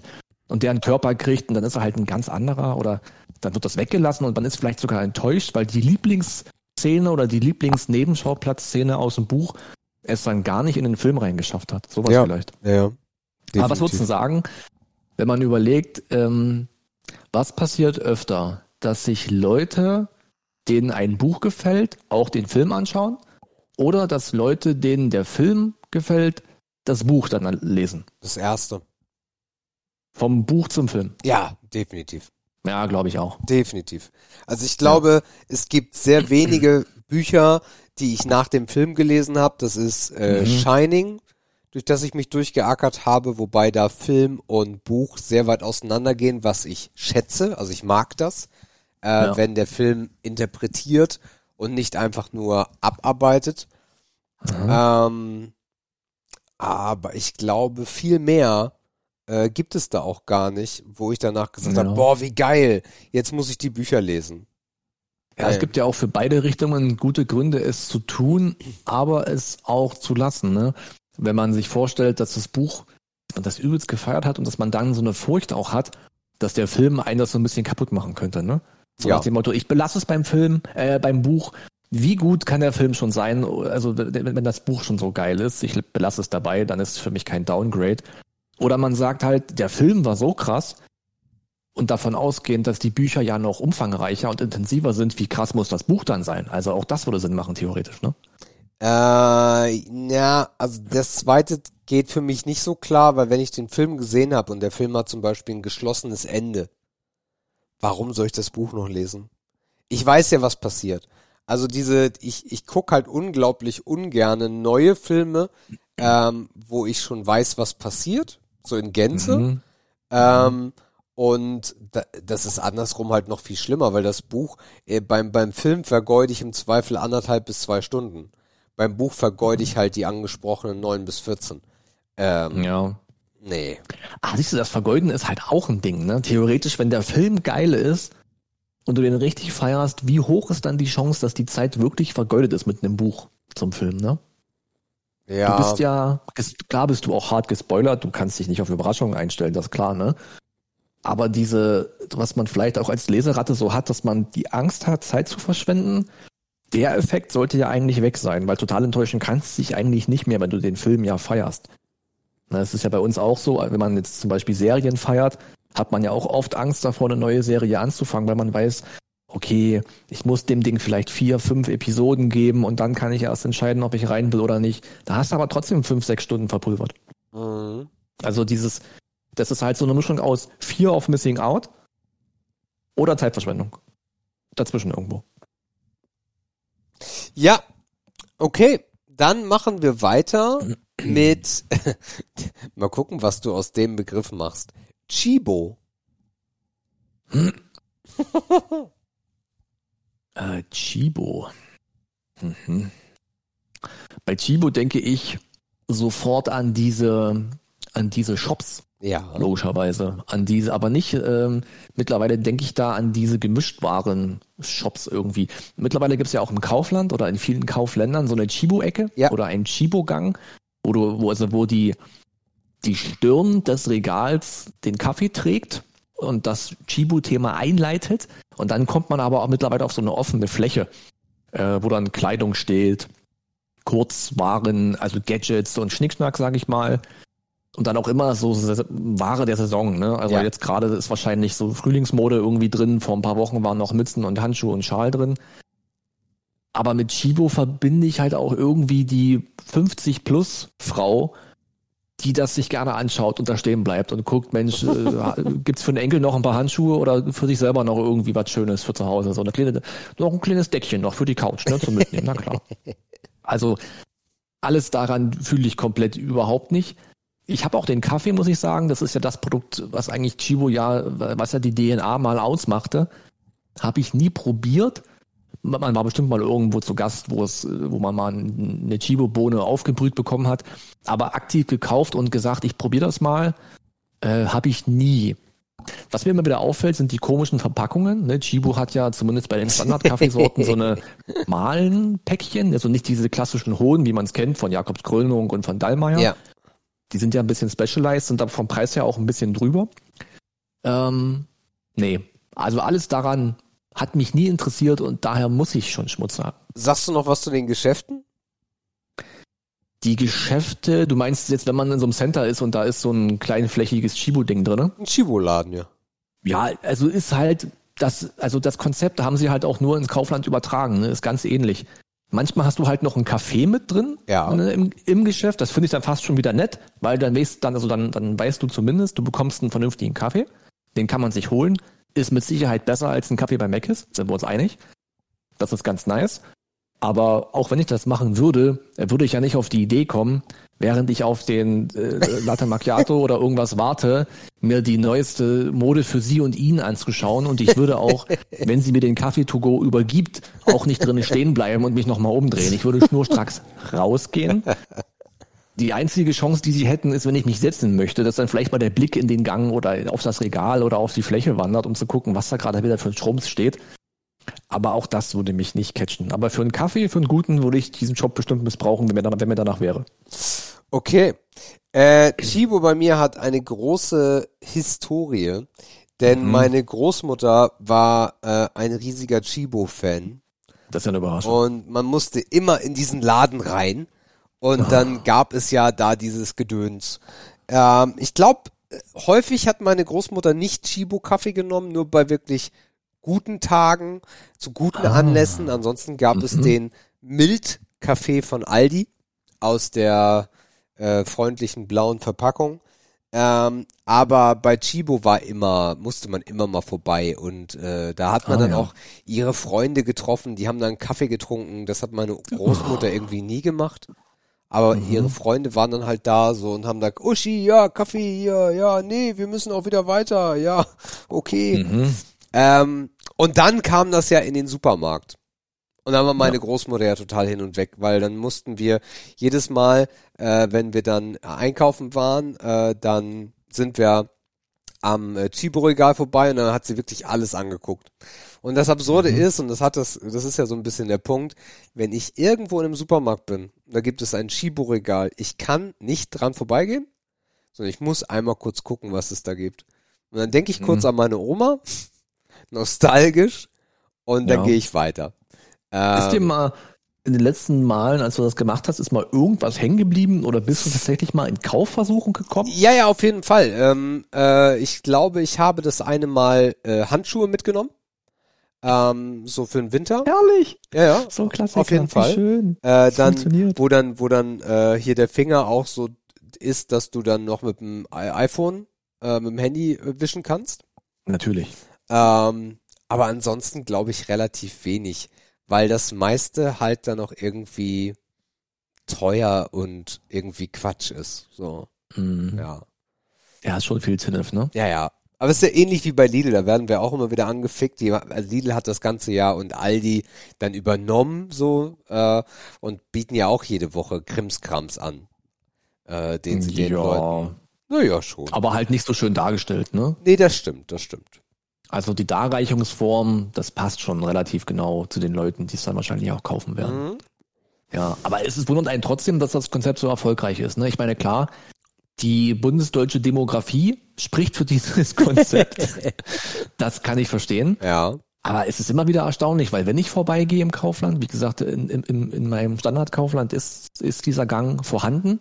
und der einen Körper kriegt und dann ist er halt ein ganz anderer oder dann wird das weggelassen und man ist vielleicht sogar enttäuscht, weil die Lieblingsszene oder die Lieblingsnebenschauplatzszene aus dem Buch es dann gar nicht in den Film reingeschafft hat. Sowas
Ja.
vielleicht.
Ja, ja.
Aber was würdest du sagen, wenn man überlegt, ähm, was passiert öfter, dass sich Leute, denen ein Buch gefällt, auch den Film anschauen oder dass Leute, denen der Film gefällt, das Buch dann lesen?
Das erste.
Vom Buch zum Film.
Ja, definitiv.
Ja, glaube ich auch.
Definitiv. Also ich glaube, es gibt sehr wenige Bücher, die ich nach dem Film gelesen habe. Das ist äh,
Mhm.
Shining, durch das ich mich durchgeackert habe, wobei da Film und Buch sehr weit auseinandergehen, was ich schätze. Also ich mag das, äh,
Ja.
wenn der Film interpretiert und nicht einfach nur abarbeitet. Ähm, aber ich glaube, viel mehr äh, gibt es da auch gar nicht, wo ich danach gesagt
Ja.
habe, boah, wie geil, jetzt muss ich die Bücher lesen.
Ja, es gibt ja auch für beide Richtungen gute Gründe, es zu tun, aber es auch zu lassen. Ne? Wenn man sich vorstellt, dass das Buch, das übelst gefeiert hat und dass man dann so eine Furcht auch hat, dass der Film einen das so ein bisschen kaputt machen könnte. Ne? So
Ja.
nach dem Motto, ich belasse es beim Film, äh, beim Buch. Wie gut kann der Film schon sein? Also wenn, wenn das Buch schon so geil ist, ich belasse es dabei, dann ist es für mich kein Downgrade. Oder man sagt halt, der Film war so krass, und davon ausgehend, dass die Bücher ja noch umfangreicher und intensiver sind, wie krass muss das Buch dann sein? Also auch das würde Sinn machen, theoretisch, ne?
Äh, ja, also das zweite geht für mich nicht so klar, weil wenn ich den Film gesehen habe und der Film hat zum Beispiel ein geschlossenes Ende, warum soll ich das Buch noch lesen? Ich weiß ja, was passiert. Also diese, ich, ich guck halt unglaublich ungerne neue Filme, ähm, wo ich schon weiß, was passiert, so in Gänze.
Mhm.
Ähm, und da, das ist andersrum halt noch viel schlimmer, weil das Buch, äh, beim, beim Film vergeude ich im Zweifel anderthalb bis zwei Stunden. Beim Buch vergeude ich halt die angesprochenen neun bis vierzehn. Ähm,
Ja.
Nee.
Ah, siehst du, das Vergeuden ist halt auch ein Ding, ne? Theoretisch, wenn der Film geil ist und du den richtig feierst, wie hoch ist dann die Chance, dass die Zeit wirklich vergeudet ist mit einem Buch zum Film, ne?
Ja.
Du bist ja, klar bist du auch hart gespoilert, du kannst dich nicht auf Überraschungen einstellen, das ist klar, ne? Aber diese, was man vielleicht auch als Leseratte so hat, dass man die Angst hat, Zeit zu verschwenden, der Effekt sollte ja eigentlich weg sein, weil total enttäuschen kannst du dich eigentlich nicht mehr, wenn du den Film ja feierst. Es ist ja bei uns auch so, wenn man jetzt zum Beispiel Serien feiert, hat man ja auch oft Angst davor, eine neue Serie anzufangen, weil man weiß, okay, ich muss dem Ding vielleicht vier, fünf Episoden geben und dann kann ich erst entscheiden, ob ich rein will oder nicht. Da hast du aber trotzdem fünf, sechs Stunden verpulvert.
Mhm.
Also dieses, das ist halt so eine Mischung aus Fear of Missing Out oder Zeitverschwendung. Dazwischen irgendwo.
Ja. Okay. Dann machen wir weiter mit, mal gucken, was du aus dem Begriff machst. Chibo.
Äh, Chibo. Mhm. Bei Chibo denke ich sofort an diese, an diese Shops,
Ja.
logischerweise. An diese, aber nicht, ähm, mittlerweile denke ich da an diese Gemischtwaren-Shops irgendwie. Mittlerweile gibt's ja auch im Kaufland oder in vielen Kaufländern so eine Chibo-Ecke
Ja.
oder einen Chibo-Gang, wo du, wo, also wo die, die Stirn des Regals den Kaffee trägt und das Chibu-Thema einleitet. Und dann kommt man aber auch mittlerweile auf so eine offene Fläche, äh, wo dann Kleidung steht, Kurzwaren, also Gadgets und Schnickschnack, sage ich mal. Und dann auch immer so Ware der Saison. Ne? Also
Ja.
jetzt gerade ist wahrscheinlich so Frühlingsmode irgendwie drin. Vor ein paar Wochen waren noch Mützen und Handschuhe und Schal drin. Aber mit Chibo verbinde ich halt auch irgendwie die 50 plus Frau, die das sich gerne anschaut und da stehen bleibt und guckt, Mensch, äh, gibt's für den Enkel noch ein paar Handschuhe oder für sich selber noch irgendwie was Schönes für zu Hause? So eine kleine, noch ein kleines Deckchen noch für die Couch, ne, zum Mitnehmen, na klar. Also alles daran fühle ich komplett überhaupt nicht. Ich habe auch den Kaffee, muss ich sagen. Das ist ja das Produkt, was eigentlich Chibo ja, was ja die DNA mal ausmachte. Habe ich nie probiert. Man war bestimmt mal irgendwo zu Gast, wo es, wo man mal eine Chibo-Bohne aufgebrüht bekommen hat. Aber aktiv gekauft und gesagt, ich probiere das mal, äh, habe ich nie. Was mir immer wieder auffällt, sind die komischen Verpackungen. Ne? Chibo hat ja zumindest bei den Standard-Kaffeesorten so eine Malenpäckchen, also nicht diese klassischen hohen, wie man es kennt von Jakobs Krönung und von Dallmayr.
Ja.
Die sind ja ein bisschen specialized, sind aber vom Preis her auch ein bisschen drüber. Ähm, nee, also alles daran hat mich nie interessiert und daher muss ich schon Schmutz haben.
Sagst du noch was zu den Geschäften?
Die Geschäfte, du meinst jetzt, wenn man in so einem Center ist und da ist so ein kleinflächiges Chibo-Ding drin?
Ein Chibo-Laden, ja.
Ja, also ist halt das, also das Konzept haben sie halt auch nur ins Kaufland übertragen, ne? ist ganz ähnlich. Manchmal hast du halt noch ein Café mit drin
Ja.
ne, im, im Geschäft. Das finde ich dann fast schon wieder nett, weil dann weißt dann, also dann, dann weißt du zumindest, du bekommst einen vernünftigen Kaffee. Den kann man sich holen. Ist mit Sicherheit besser als ein Kaffee bei Mc's, sind wir uns einig. Das ist ganz nice. Aber auch wenn ich das machen würde, äh, würde ich ja nicht auf die Idee kommen, während ich auf den äh, Latte Macchiato oder irgendwas warte, mir die neueste Mode für sie und ihn anzuschauen. Und ich würde auch, wenn sie mir den Kaffee to go übergibt, auch nicht drinnen stehen bleiben und mich nochmal umdrehen. Ich würde schnurstracks rausgehen. Die einzige Chance, die sie hätten, ist, wenn ich mich setzen möchte, dass dann vielleicht mal der Blick in den Gang oder auf das Regal oder auf die Fläche wandert, um zu gucken, was da gerade wieder für ein Schrums steht. Aber auch das würde mich nicht catchen. Aber für einen Kaffee, für einen guten, würde ich diesen Job bestimmt missbrauchen, wenn mir, danach, wenn mir danach wäre.
Okay. Äh, Chibo bei mir hat eine große Historie, denn
Mhm.
meine Großmutter war äh, ein riesiger Chibo-Fan
Das ist ja eine Überraschung.
und man musste immer in diesen Laden rein und dann gab es ja da dieses Gedöns. Ähm, ich glaube, häufig hat meine Großmutter nicht Chibo-Kaffee genommen, nur bei wirklich guten Tagen, zu guten
Ah.
Anlässen. Ansonsten gab es
Mhm.
den Mild-Kaffee von Aldi aus der äh, freundlichen blauen Verpackung. Ähm, aber bei Chibo war immer, musste man immer mal vorbei und äh, da hat man
Ah,
dann
ja.
auch ihre Freunde getroffen, die haben dann Kaffee getrunken. Das hat meine Großmutter irgendwie nie gemacht. Aber
Mhm.
ihre Freunde waren dann halt da so und haben gesagt, Uschi, ja, Kaffee, ja, ja, nee, wir müssen auch wieder weiter, ja, okay.
Mhm.
Ähm, und dann kam das ja in den Supermarkt. Und dann war meine Großmutter ja total hin und weg, weil dann mussten wir jedes Mal, äh, wenn wir dann einkaufen waren, äh, dann sind wir am äh, Chibo-Regal vorbei und dann hat sie wirklich alles angeguckt. Und das Absurde ist, und das hat das, das ist ja so ein bisschen der Punkt, wenn ich irgendwo in einem Supermarkt bin, da gibt es ein Chibo-Regal, ich kann nicht dran vorbeigehen, sondern ich muss einmal kurz gucken, was es da gibt. Und dann denke ich kurz
Mhm.
an meine Oma, nostalgisch, und dann
Ja.
gehe ich weiter.
Ist dir
Ähm,
mal in den letzten Malen, als du das gemacht hast, ist mal irgendwas hängen geblieben oder bist du tatsächlich mal in Kaufversuchen gekommen?
ja, ja, auf jeden Fall. Ähm, äh, ich glaube, ich habe das eine Mal äh, Handschuhe mitgenommen. Ähm, so für den Winter.
Herrlich!
Ja, ja.
So klasse.
Auf jeden Fall.
Schön.
Äh, dann,
funktioniert.
wo dann, wo dann äh, hier der Finger auch so ist, dass du dann noch mit dem iPhone, äh, mit dem Handy äh, wischen kannst.
Natürlich.
Ähm, aber ansonsten glaube ich relativ wenig, weil das meiste halt dann auch irgendwie teuer und irgendwie Quatsch ist. So,
Mhm.
ja.
Ja, ist schon viel Zinnef, ne?
Ja, ja. Aber es ist ja ähnlich wie bei Lidl, da werden wir auch immer wieder angefickt. Die, also Lidl hat das ganze Jahr und Aldi dann übernommen so äh, und bieten ja auch jede Woche Krimskrams an, äh, den sie den Leuten. Naja, schon.
Aber halt nicht so schön dargestellt, ne?
Nee, das stimmt, das stimmt.
Also die Darreichungsform, das passt schon relativ genau zu den Leuten, die es dann wahrscheinlich auch kaufen werden.
Mhm.
Ja, aber es ist wundert einen trotzdem, dass das Konzept so erfolgreich ist. Ne? Ich meine, klar, Die bundesdeutsche Demografie spricht für dieses Konzept. das kann ich verstehen.
Ja.
Aber es ist immer wieder erstaunlich, weil wenn ich vorbeigehe im Kaufland, wie gesagt, in, in, in meinem Standardkaufland ist, ist dieser Gang vorhanden,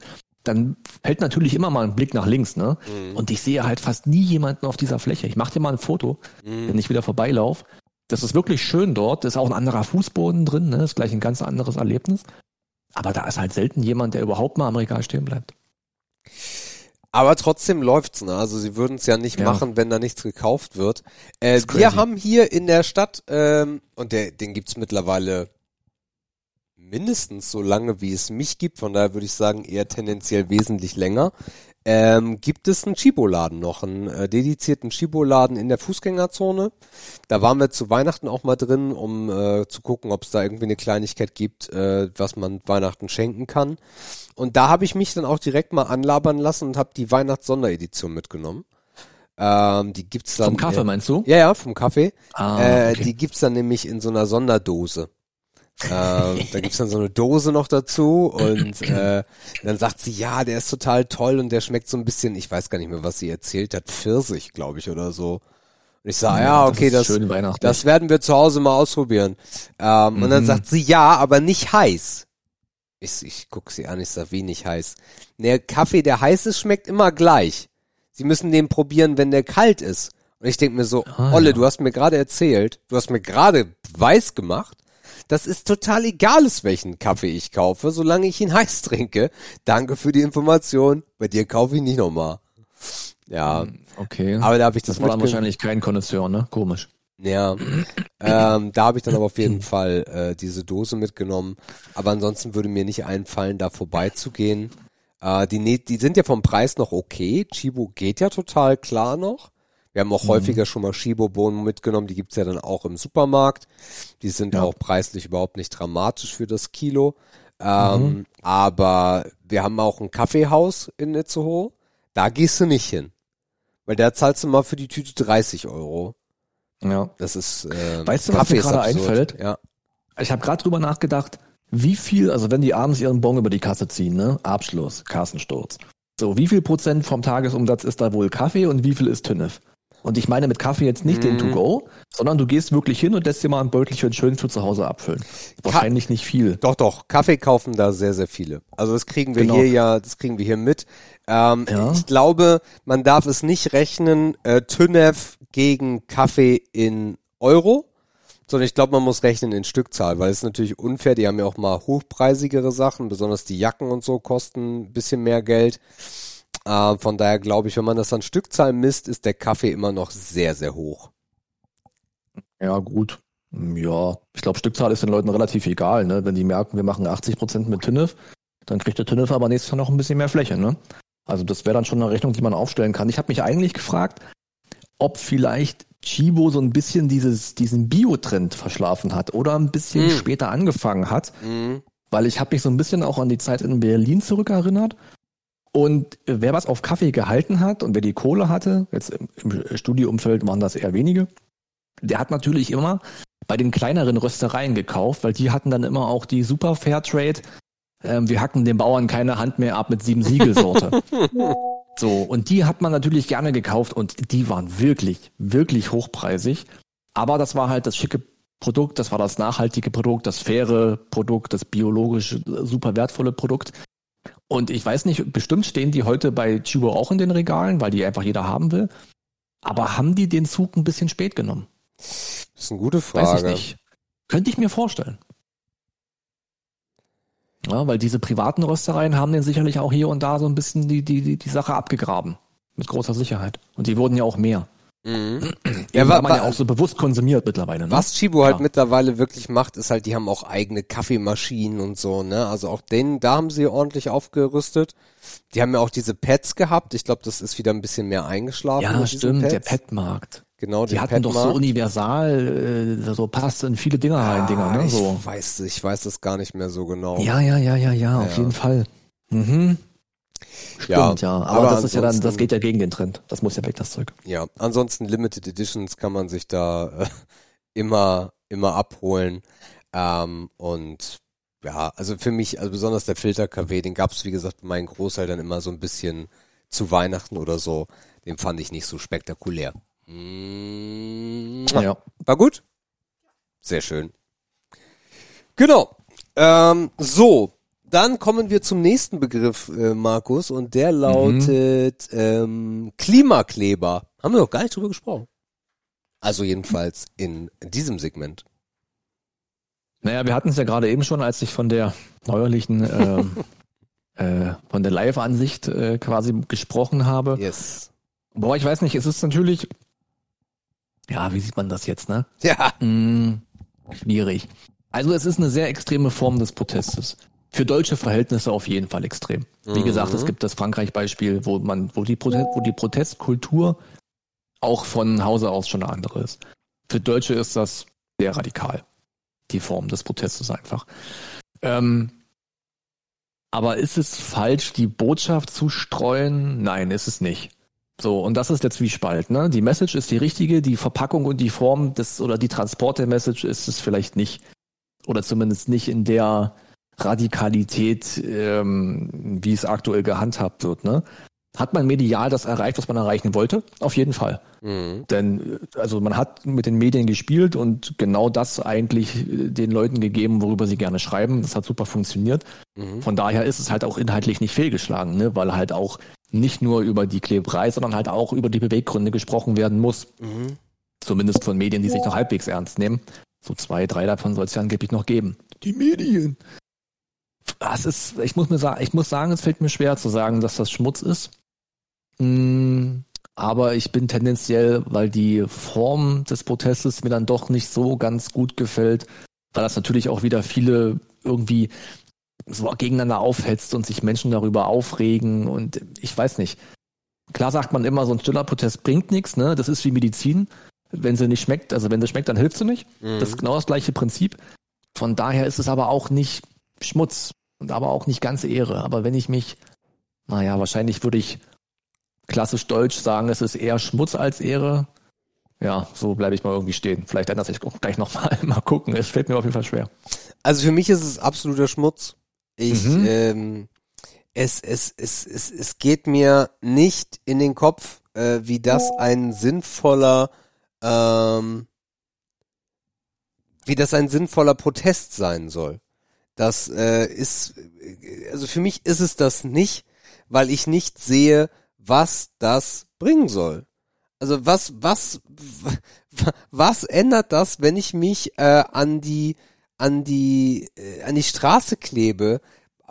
dann fällt natürlich immer mal ein Blick nach links, ne? Mhm. Und ich sehe halt fast nie jemanden auf dieser Fläche. Ich mache dir mal ein Foto, mhm. wenn ich wieder vorbeilaufe. Das ist wirklich schön dort. Da ist auch ein anderer Fußboden drin, ne? Ist gleich ein ganz anderes Erlebnis. Aber da ist halt selten jemand, der überhaupt mal am Regal stehen bleibt.
Aber trotzdem läuft's, ne? Also sie würden es ja nicht ja. machen, wenn da nichts gekauft wird. Äh, wir haben hier in der Stadt, ähm, und der, den gibt's mittlerweile mindestens so lange, wie es mich gibt, von daher würde ich sagen eher tendenziell wesentlich länger, ähm, gibt es einen Chibo-Laden noch, einen äh, dedizierten Chibo-Laden in der Fußgängerzone. Da waren wir zu Weihnachten auch mal drin, um äh, zu gucken, ob es da irgendwie eine Kleinigkeit gibt, äh, was man Weihnachten schenken kann. Und da habe ich mich dann auch direkt mal anlabern lassen und habe die Weihnachts-Sonderedition mitgenommen. Ähm, die gibt's dann.
Vom Kaffee meinst du?
Ja, ja, vom Kaffee. Ah, äh, okay. Die gibt's dann nämlich in so einer Sonderdose ähm, da gibt's dann so eine Dose noch dazu und äh, dann sagt sie, ja, der ist total toll und der schmeckt so ein bisschen, ich weiß gar nicht mehr, was sie erzählt hat, Pfirsich, glaube ich, oder so. Und ich sage, ja, okay, das, das, das, werden wir zu Hause mal ausprobieren. Ähm, mhm. Und dann mhm. sagt sie, ja, aber nicht heiß. Ich, ich guck sie an, ich sag, wie nicht heiß. Der Kaffee, der heiß ist, schmeckt immer gleich. Sie müssen den probieren, wenn der kalt ist. Und ich denk mir so, ah, Olle, ja. du hast mir gerade erzählt, du hast mir gerade weiß gemacht, das ist total egal, ist welchen Kaffee ich kaufe, solange ich ihn heiß trinke. Danke für die Information. Bei dir kaufe ich nicht nochmal. Ja. Hm,
okay.
Aber da habe ich das,
das war dann wahrscheinlich kein Konnoisseur, ne? Komisch.
Ja, ähm, da habe ich dann aber auf jeden Fall äh, diese Dose mitgenommen. Aber ansonsten würde mir nicht einfallen, da vorbeizugehen. Äh, die, die sind ja vom Preis noch okay. Chibo geht ja total klar noch. Wir haben auch mhm. häufiger schon mal Shibo-Bohnen mitgenommen, die gibt's ja dann auch im Supermarkt. Die sind ja. auch preislich überhaupt nicht dramatisch für das Kilo. Ähm, mhm. Aber wir haben auch ein Kaffeehaus in Itzehoe. Da gehst du nicht hin. Weil da zahlst du mal für die Tüte 30 Euro.
Ja.
Das ist äh,
Weißt du, was mir gerade einfällt?
Ja.
Ich habe gerade drüber nachgedacht, wie viel, also wenn die abends ihren Bon über die Kasse ziehen, ne? Abschluss, Kassensturz. So, wie viel Prozent vom Tagesumsatz ist da wohl Kaffee und wie viel ist Tünnef? Und ich meine mit Kaffee jetzt nicht mm. den mhm. To-Go, sondern du gehst wirklich hin und lässt dir mal ein Beutelchen schön für zu Hause abfüllen. Wahrscheinlich Ka nicht viel.
Doch, doch. Kaffee kaufen da sehr, sehr viele. Also das kriegen wir genau. hier ja, das kriegen wir hier mit. Ähm, ja. Ich glaube, man darf es nicht rechnen, äh, Tünnef gegen Kaffee in Euro, sondern ich glaube, man muss rechnen in Stückzahl, weil es ist natürlich unfair. Die haben ja auch mal hochpreisigere Sachen, besonders die Jacken und so kosten ein bisschen mehr Geld. Äh, von daher glaube ich, wenn man das an Stückzahl misst, ist der Kaffee immer noch sehr, sehr hoch.
Ja, gut. Ja, ich glaube, Stückzahl ist den Leuten relativ egal. Ne? Wenn die merken, wir machen 80 Prozent mit Tinnef, dann kriegt der Tinnef aber nächstes Jahr noch ein bisschen mehr Fläche. Ne? Also das wäre dann schon eine Rechnung, die man aufstellen kann. Ich habe mich eigentlich gefragt, ob vielleicht Chibo so ein bisschen dieses, diesen Bio-Trend verschlafen hat oder ein bisschen mm. später angefangen hat. Mm. Weil ich habe mich so ein bisschen auch an die Zeit in Berlin zurückerinnert. Und wer was auf Kaffee gehalten hat und wer die Kohle hatte, jetzt im, im Studieumfeld waren das eher wenige, der hat natürlich immer bei den kleineren Röstereien gekauft, weil die hatten dann immer auch die super Fairtrade. Ähm, wir hacken den Bauern keine Hand mehr ab mit sieben Siegelsorte. so, und die hat man natürlich gerne gekauft und die waren wirklich, wirklich hochpreisig. Aber das war halt das schicke Produkt, das war das nachhaltige Produkt, das faire Produkt, das biologisch super wertvolle Produkt. Und ich weiß nicht, bestimmt stehen die heute bei Chibo auch in den Regalen, weil die einfach jeder haben will. Aber haben die den Zug ein bisschen spät genommen?
Das ist eine gute Frage. Weiß
ich nicht. Könnte ich mir vorstellen. Ja, weil diese privaten Röstereien haben den sicherlich auch hier und da so ein bisschen die, die, die, die Sache abgegraben. Mit großer Sicherheit. Und die wurden ja auch mehr. Mhm. Ja, war man ja auch so bewusst konsumiert mittlerweile. Ne?
Was Chibo halt ja. mittlerweile wirklich macht, ist halt, die haben auch eigene Kaffeemaschinen und so, ne? Also auch den, da haben sie ordentlich aufgerüstet. Die haben ja auch diese Pads gehabt. Ich glaube, das ist wieder ein bisschen mehr eingeschlafen.
Ja, stimmt, der Pad-Markt.
Genau,
die hatten doch so universal, äh, so passt in viele Dinger rein, ah, Dinger, ne? So.
Ich weiß, ich weiß das gar nicht mehr so genau.
Ja, ja, ja, ja, ja, auf jeden Fall. Mhm. Stimmt, ja. ja. Aber, aber das ist ja dann, das geht ja gegen den Trend. Das muss ja weg, das Zeug.
Ja, ansonsten Limited Editions kann man sich da äh, immer, immer abholen. Ähm, und ja, also für mich, also besonders der Filter KW, den gab's wie gesagt bei meinen Großeltern immer so ein bisschen zu Weihnachten oder so, den fand ich nicht so spektakulär. Mm,
Ja.
War gut? Sehr schön. Genau. Ähm, so, dann kommen wir zum nächsten Begriff, äh, Markus, und der lautet ähm, Klimakleber. Haben wir noch gar nicht drüber gesprochen. Also jedenfalls in diesem Segment.
Naja, wir hatten es ja gerade eben schon, als ich von der neuerlichen, ähm, äh, von der Live-Ansicht äh, quasi gesprochen habe.
Yes.
Boah, ich weiß nicht, es ist natürlich, ja, wie sieht man das jetzt, ne?
Ja.
Hm, schwierig. Also es ist eine sehr extreme Form des Protestes. Für deutsche Verhältnisse auf jeden Fall extrem. Wie
Mhm.
gesagt, es gibt das Frankreich-Beispiel, wo man, wo die, Protest, wo die Protestkultur auch von Hause aus schon eine andere ist. Für Deutsche ist das sehr radikal. Die Form des Protestes einfach. Ähm, aber ist es falsch, die Botschaft zu streuen? Nein, ist es nicht. So, und das ist der Zwiespalt, ne? Die Message ist die richtige, die Verpackung und die Form des oder die Transport der Message ist es vielleicht nicht. Oder zumindest nicht in der Radikalität, ähm, wie es aktuell gehandhabt wird, ne? Hat man medial das erreicht, was man erreichen wollte? Auf jeden Fall.
Mhm.
Denn also man hat mit den Medien gespielt und genau das eigentlich äh, den Leuten gegeben, worüber sie gerne schreiben. Das hat super funktioniert.
Mhm.
Von daher ist es halt auch inhaltlich nicht fehlgeschlagen, ne? weil halt auch nicht nur über die Kleberei, sondern halt auch über die Beweggründe gesprochen werden muss.
Mhm.
Zumindest von Medien, die sich noch halbwegs ernst nehmen. So zwei, drei davon soll es ja angeblich noch geben. Die Medien. Das ist, ich muss mir sagen, ich muss sagen, es fällt mir schwer zu sagen, dass das Schmutz ist. Mm, Aber ich bin tendenziell, weil die Form des Protestes mir dann doch nicht so ganz gut gefällt, weil das natürlich auch wieder viele irgendwie so gegeneinander aufhetzt und sich Menschen darüber aufregen und ich weiß nicht. Klar sagt man immer, so ein stiller Protest bringt nichts, ne? Das ist wie Medizin. Wenn sie nicht schmeckt, also wenn sie schmeckt, dann hilft sie nicht.
Mhm.
Das ist genau das gleiche Prinzip. Von daher ist es aber auch nicht Schmutz und aber auch nicht ganz Ehre. Aber wenn ich mich, naja, wahrscheinlich würde ich klassisch deutsch sagen, es ist eher Schmutz als Ehre. Ja, so bleibe ich mal irgendwie stehen. Vielleicht ändert sich auch gleich nochmal. Mal gucken. Es fällt mir auf jeden Fall schwer.
Also für mich ist es absoluter Schmutz. Ich,
Mhm.
ähm, es, es, es, es, es geht mir nicht in den Kopf, äh, wie das ein sinnvoller, ähm, wie das ein sinnvoller Protest sein soll. Das äh, ist, also für mich ist es das nicht, weil ich nicht sehe, was das bringen soll. Also was, was, was ändert das, wenn ich mich äh, an die, an die, äh, an die Straße klebe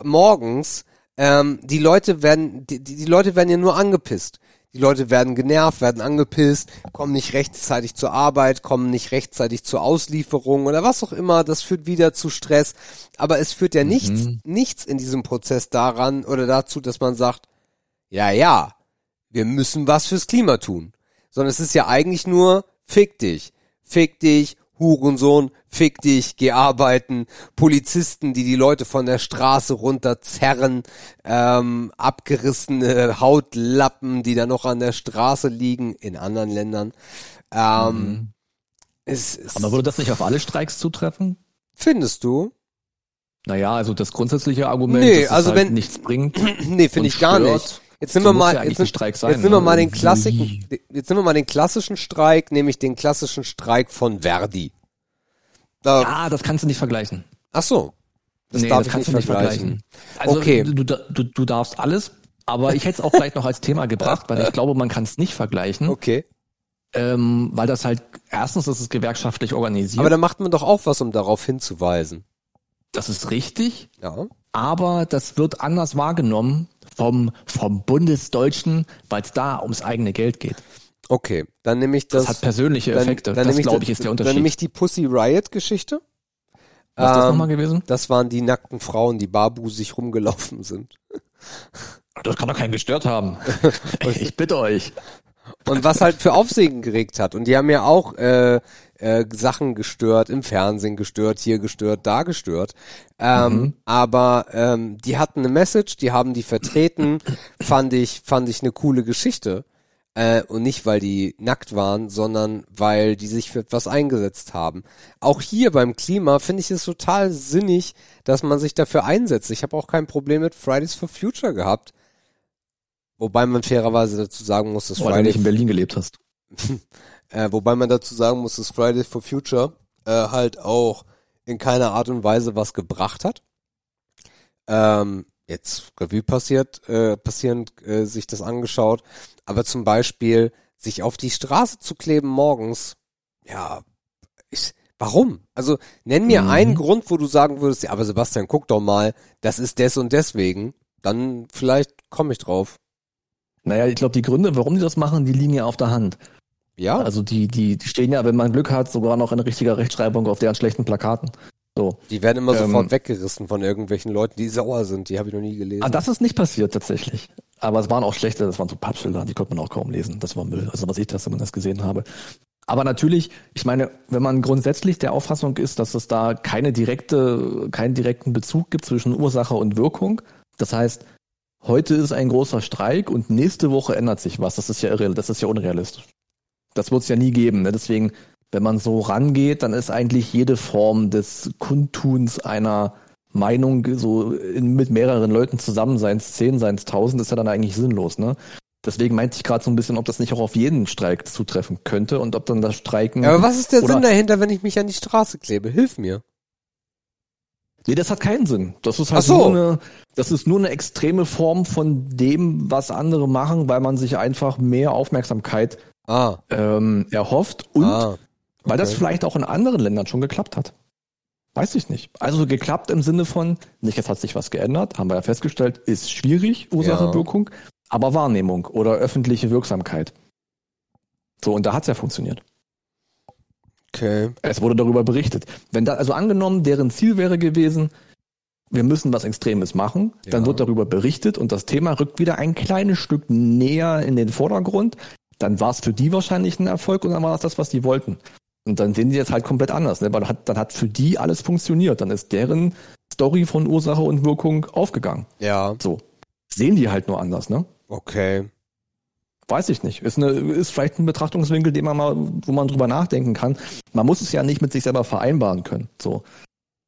morgens? Ähm, die Leute werden, die die Leute werden ja nur angepisst. Die Leute werden genervt, werden angepisst, kommen nicht rechtzeitig zur Arbeit, kommen nicht rechtzeitig zur Auslieferung oder was auch immer. Das führt wieder zu Stress. Aber es führt ja nichts, nichts in diesem Prozess daran oder dazu, dass man sagt, ja, ja, wir müssen was fürs Klima tun. Sondern es ist ja eigentlich nur, fick dich, fick dich, Hurensohn, fick dich, geh arbeiten, Polizisten, die die Leute von der Straße runterzerren, ähm, abgerissene Hautlappen, die da noch an der Straße liegen, in anderen Ländern. Ähm, es, es,
Aber würde das nicht auf alle Streiks zutreffen?
findest du?
Naja, also das grundsätzliche Argument,
Nee,
dass
also
es halt
wenn-
nichts bringt.
nee, finde ich gar
stört.
nicht. Jetzt nehmen wir mal,
ja
jetzt,
Streik sein,
jetzt nehmen wir
ne?
mal den klassischen, jetzt nehmen wir mal den klassischen Streik, nämlich den klassischen Streik von Verdi. Da,
Ja, das kannst du nicht vergleichen.
ach so. Das
nee,
darf
das
ich
kannst
nicht
du nicht
vergleichen.
vergleichen. Also
Okay.
du, du, du darfst alles, aber ich hätte es auch gleich noch als Thema gebracht, weil ich glaube, man kann es nicht vergleichen,
Okay.
ähm, weil das halt, erstens ist es gewerkschaftlich organisiert,
Aber da macht man doch auch was, um darauf hinzuweisen.
das ist richtig,
Ja.
Aber das wird anders wahrgenommen vom, vom Bundesdeutschen, weil es da ums eigene Geld geht.
Okay. Dann nehme ich das.
Das, hat persönliche Effekte, das
nehme
glaube ich ist der
Dann
Unterschied.
nehme ich die Pussy Riot Geschichte.
Was ist das
Ähm,
nochmal gewesen?
Das waren die nackten Frauen, die barbusig rumgelaufen sind.
Das kann doch keinen gestört haben. ich bitte euch.
Und was halt für Aufsehen geregt hat. Und die haben ja auch äh, äh, Sachen gestört, im Fernsehen gestört, hier gestört, da gestört. Ähm, Aber ähm, die hatten eine Message, die haben die vertreten, fand ich, fand ich eine coole Geschichte. Äh, und nicht, weil die nackt waren, sondern weil die sich für etwas eingesetzt haben. Auch hier beim Klima finde ich es total sinnig, dass man sich dafür einsetzt. Ich habe auch kein Problem mit Fridays for Future gehabt. wobei man fairerweise dazu sagen muss, dass
Weil du
Friday,
nicht in Berlin gelebt hast.
äh, wobei man dazu sagen muss, dass Friday for Future äh, halt auch in keiner Art und Weise was gebracht hat. Ähm, jetzt Revue passiert, äh, passierend äh, sich das angeschaut, aber zum Beispiel sich auf die Straße zu kleben morgens, ja, ich, warum? Also nenn mir
Mhm.
einen Grund, wo du sagen würdest, ja, aber Sebastian, guck doch mal, das ist des und deswegen, dann vielleicht komme ich drauf.
Naja, ich glaube, die Gründe, warum die das machen, die liegen ja auf der Hand.
Ja,
Also die, die, die stehen ja, wenn man Glück hat, sogar noch in richtiger Rechtschreibung auf deren schlechten Plakaten. So.
die werden immer
ähm,
sofort weggerissen von irgendwelchen Leuten, die sauer sind, die habe ich noch nie gelesen.
Ah, das ist nicht passiert tatsächlich. Aber es waren auch schlechte, das waren so Pappschilder, die konnte man auch kaum lesen. Das war Müll, also was ich das zumindest gesehen habe. Aber natürlich, ich meine, wenn man grundsätzlich der Auffassung ist, dass es da keine direkte, keinen direkten Bezug gibt zwischen Ursache und Wirkung, das heißt, heute ist ein großer Streik und nächste Woche ändert sich was. Das ist ja irre, das ist ja unrealistisch. Das wird es ja nie geben. Ne? Deswegen, wenn man so rangeht, dann ist eigentlich jede Form des Kundtuns einer Meinung so in, mit mehreren Leuten zusammen, seien es zehn, seien es tausend, ist ja dann eigentlich sinnlos. Ne? Deswegen meinte ich gerade so ein bisschen, ob das nicht auch auf jeden Streik zutreffen könnte und ob dann das Streiken.
Ja, aber was ist der Sinn dahinter, wenn ich mich an die Straße klebe? Hilf mir.
Nee, das hat keinen Sinn. Das ist halt
so.
nur eine, das ist nur eine extreme Form von dem, was andere machen, weil man sich einfach mehr Aufmerksamkeit
Ah,
ähm, erhofft und
ah.
weil das
okay.
vielleicht auch in anderen Ländern schon geklappt hat. Weiß ich nicht. Also geklappt im Sinne von, nicht jetzt hat sich was geändert, haben wir ja festgestellt, ist schwierig, Ursache,
Ja.
Wirkung, aber Wahrnehmung oder öffentliche Wirksamkeit. So, und da hat's ja funktioniert.
Okay.
Es wurde darüber berichtet. Wenn da, also angenommen, deren Ziel wäre gewesen, wir müssen was Extremes machen, dann
Ja.
wird darüber berichtet und das Thema rückt wieder ein kleines Stück näher in den Vordergrund. Dann war es für die wahrscheinlich ein Erfolg und dann war es das, was die wollten. Und dann sehen die jetzt halt komplett anders, ne? weil dann hat, dann hat für die alles funktioniert. Dann ist deren Story von Ursache und Wirkung aufgegangen.
Ja,
So. Sehen die halt nur anders, ne?
okay.
Weiß ich nicht. Ist, eine, ist vielleicht ein Betrachtungswinkel, den man mal, wo man drüber nachdenken kann. Man muss es ja nicht mit sich selber vereinbaren können. So.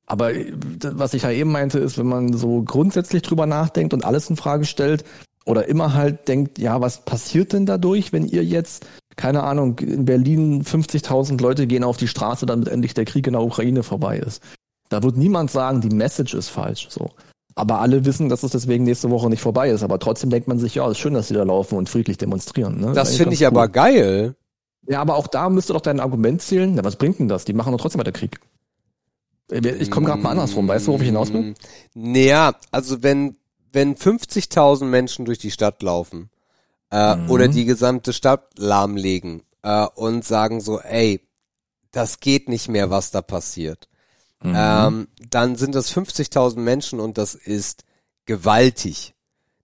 Aber äh, was ich ja eben meinte, ist, wenn man so grundsätzlich drüber nachdenkt und alles in Frage stellt oder immer halt denkt, ja, was passiert denn dadurch, wenn ihr jetzt, keine Ahnung, in Berlin 50.000 Leute gehen auf die Straße, damit endlich der Krieg in der Ukraine vorbei ist. Da wird niemand sagen, die Message ist falsch. So. Aber alle wissen, dass es deswegen nächste Woche nicht vorbei ist. Aber trotzdem denkt man sich, ja, ist schön, dass sie da laufen und friedlich demonstrieren. Ne?
Das finde ich
ganz
aber
cool.
geil.
Ja, aber auch da müsste doch dein Argument zählen. Ja, was bringt denn das? Die machen doch trotzdem weiter Krieg. Ich komme gerade mal andersrum. Weißt du, worauf ich hinaus will?
Naja, also wenn, wenn 50.000 Menschen durch die Stadt laufen äh,
Mhm.
oder die gesamte Stadt lahmlegen äh, und sagen so, ey, das geht nicht mehr, was da passiert,
Mhm.
ähm, dann sind das 50.000 Menschen und das ist gewaltig.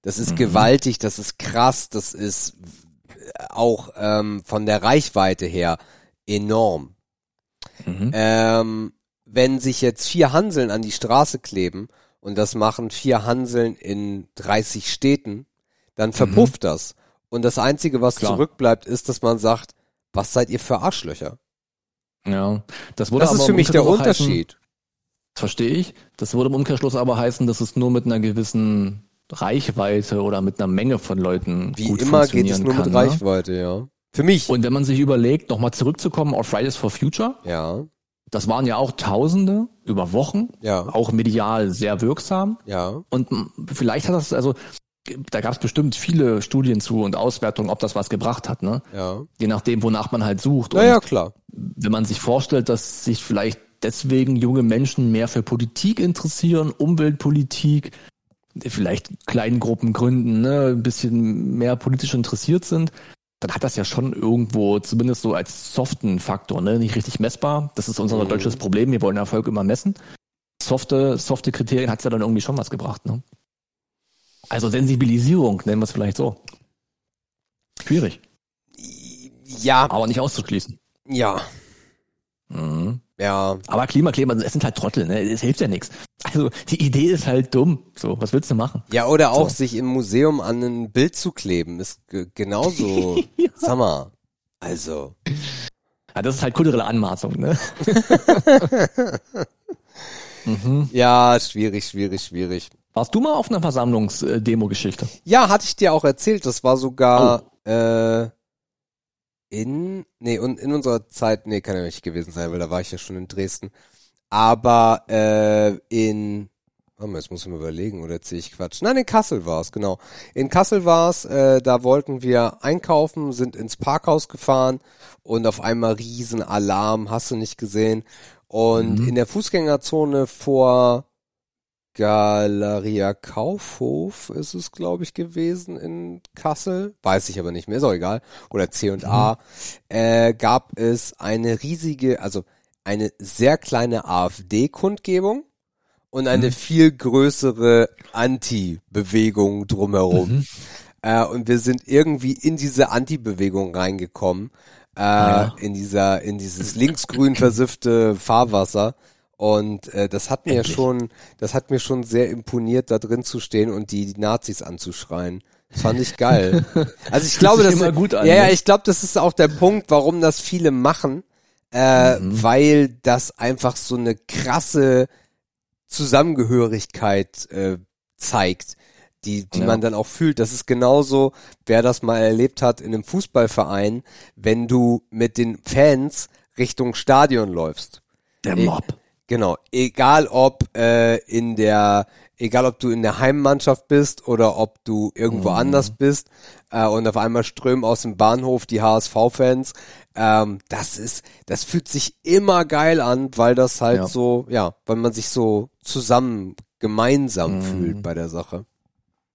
Das ist
Mhm.
gewaltig, das ist krass, das ist auch ähm, von der Reichweite her enorm.
Mhm.
Ähm, wenn sich jetzt vier Hanseln an die Straße kleben und das machen vier Hanseln in 30 Städten, dann verpufft das. Und das Einzige, was
Mhm. Klar.
zurückbleibt, ist, dass man sagt, was seid ihr für Arschlöcher?
Ja, das würde
Das
aber
ist für mich der
Umkehrschluss heißen-
Unterschied.
Verstehe ich. Das würde im Umkehrschluss aber heißen, dass es nur mit einer gewissen Reichweite oder mit einer Menge von Leuten
Wie
gut
immer geht es
funktionieren
nur
kann,
mit
ne?
Reichweite, ja. Für mich.
Und wenn man sich überlegt, nochmal zurückzukommen auf Fridays for Future,
ja,
das waren ja auch Tausende über Wochen,
ja,
auch medial sehr wirksam.
ja.
Und vielleicht hat das, also da gab es bestimmt viele Studien zu und Auswertungen, ob das was gebracht hat, ne?
Ja.
Je nachdem, wonach man halt sucht.
Naja,
Und
klar.
wenn man sich vorstellt, dass sich vielleicht deswegen junge Menschen mehr für Politik interessieren, Umweltpolitik, vielleicht kleinen Gruppen gründen, ne, ein bisschen mehr politisch interessiert sind, dann hat das ja schon irgendwo, zumindest so als soften Faktor, ne, nicht richtig messbar. Das ist unser
Mhm.
deutsches Problem. Wir wollen Erfolg immer messen. Softe, softe Kriterien hat's ja dann irgendwie schon was gebracht, ne? Also Sensibilisierung, nennen wir es vielleicht so. Schwierig,
Ja,
aber nicht auszuschließen.
ja,
Mhm.
Ja.
Aber Klimakleber, es sind halt Trottel, ne? Es hilft ja nichts. Also die Idee ist halt dumm. So, was willst du machen?
Ja, oder auch
So.
sich im Museum an ein Bild zu kleben, ist ge- genauso. Sag mal. Also.
Ja, das ist halt kulturelle Anmaßung, ne? mhm.
Ja, schwierig, schwierig, schwierig.
Warst du mal auf einer Versammlungsdemo-Geschichte?
Ja, hatte ich dir auch erzählt. Das war sogar oh. äh, in, nee, und in unserer Zeit, nee, kann ja nicht gewesen sein, weil da war ich ja schon in Dresden. Aber äh, in, oh, jetzt muss ich mir überlegen, oder erzähle ich Quatsch? Nein, in Kassel war es, genau. In Kassel war es, äh, da wollten wir einkaufen, sind ins Parkhaus gefahren und auf einmal riesen Alarm, hast du nicht gesehen. Und mhm. in der Fußgängerzone vor Galeria Kaufhof ist es, glaube ich, gewesen in Kassel. Weiß ich aber nicht mehr, ist auch egal. Oder C&A. Mhm. Äh, gab es eine riesige, also eine sehr kleine AfD-Kundgebung und eine mhm. viel größere Anti-Bewegung drumherum. Mhm. Äh, und wir sind irgendwie in diese Anti-Bewegung reingekommen. Äh, ja. in dieser, in dieses linksgrün versiffte Fahrwasser. Und äh, das hat mir Endlich. schon, das hat mir schon sehr imponiert, da drin zu stehen und die, die Nazis anzuschreien. Das fand ich geil. Also ich glaube, das
gut an,
ja, ja, ne? ich glaube, das ist auch der Punkt, warum das viele machen, äh, mhm. weil das einfach so eine krasse Zusammengehörigkeit äh, zeigt, die, die ja. man dann auch fühlt. Das ist genauso, wer das mal erlebt hat in einem Fußballverein, wenn du mit den Fans Richtung Stadion läufst.
Der Mob.
Genau, egal ob äh, in der, egal ob du in der Heimmannschaft bist oder ob du irgendwo mhm. anders bist äh, und auf einmal strömen aus dem Bahnhof die HSV-Fans. Ähm, das ist, das fühlt sich immer geil an, weil das halt ja. so, ja, weil man sich so zusammen, gemeinsam mhm. fühlt bei der Sache.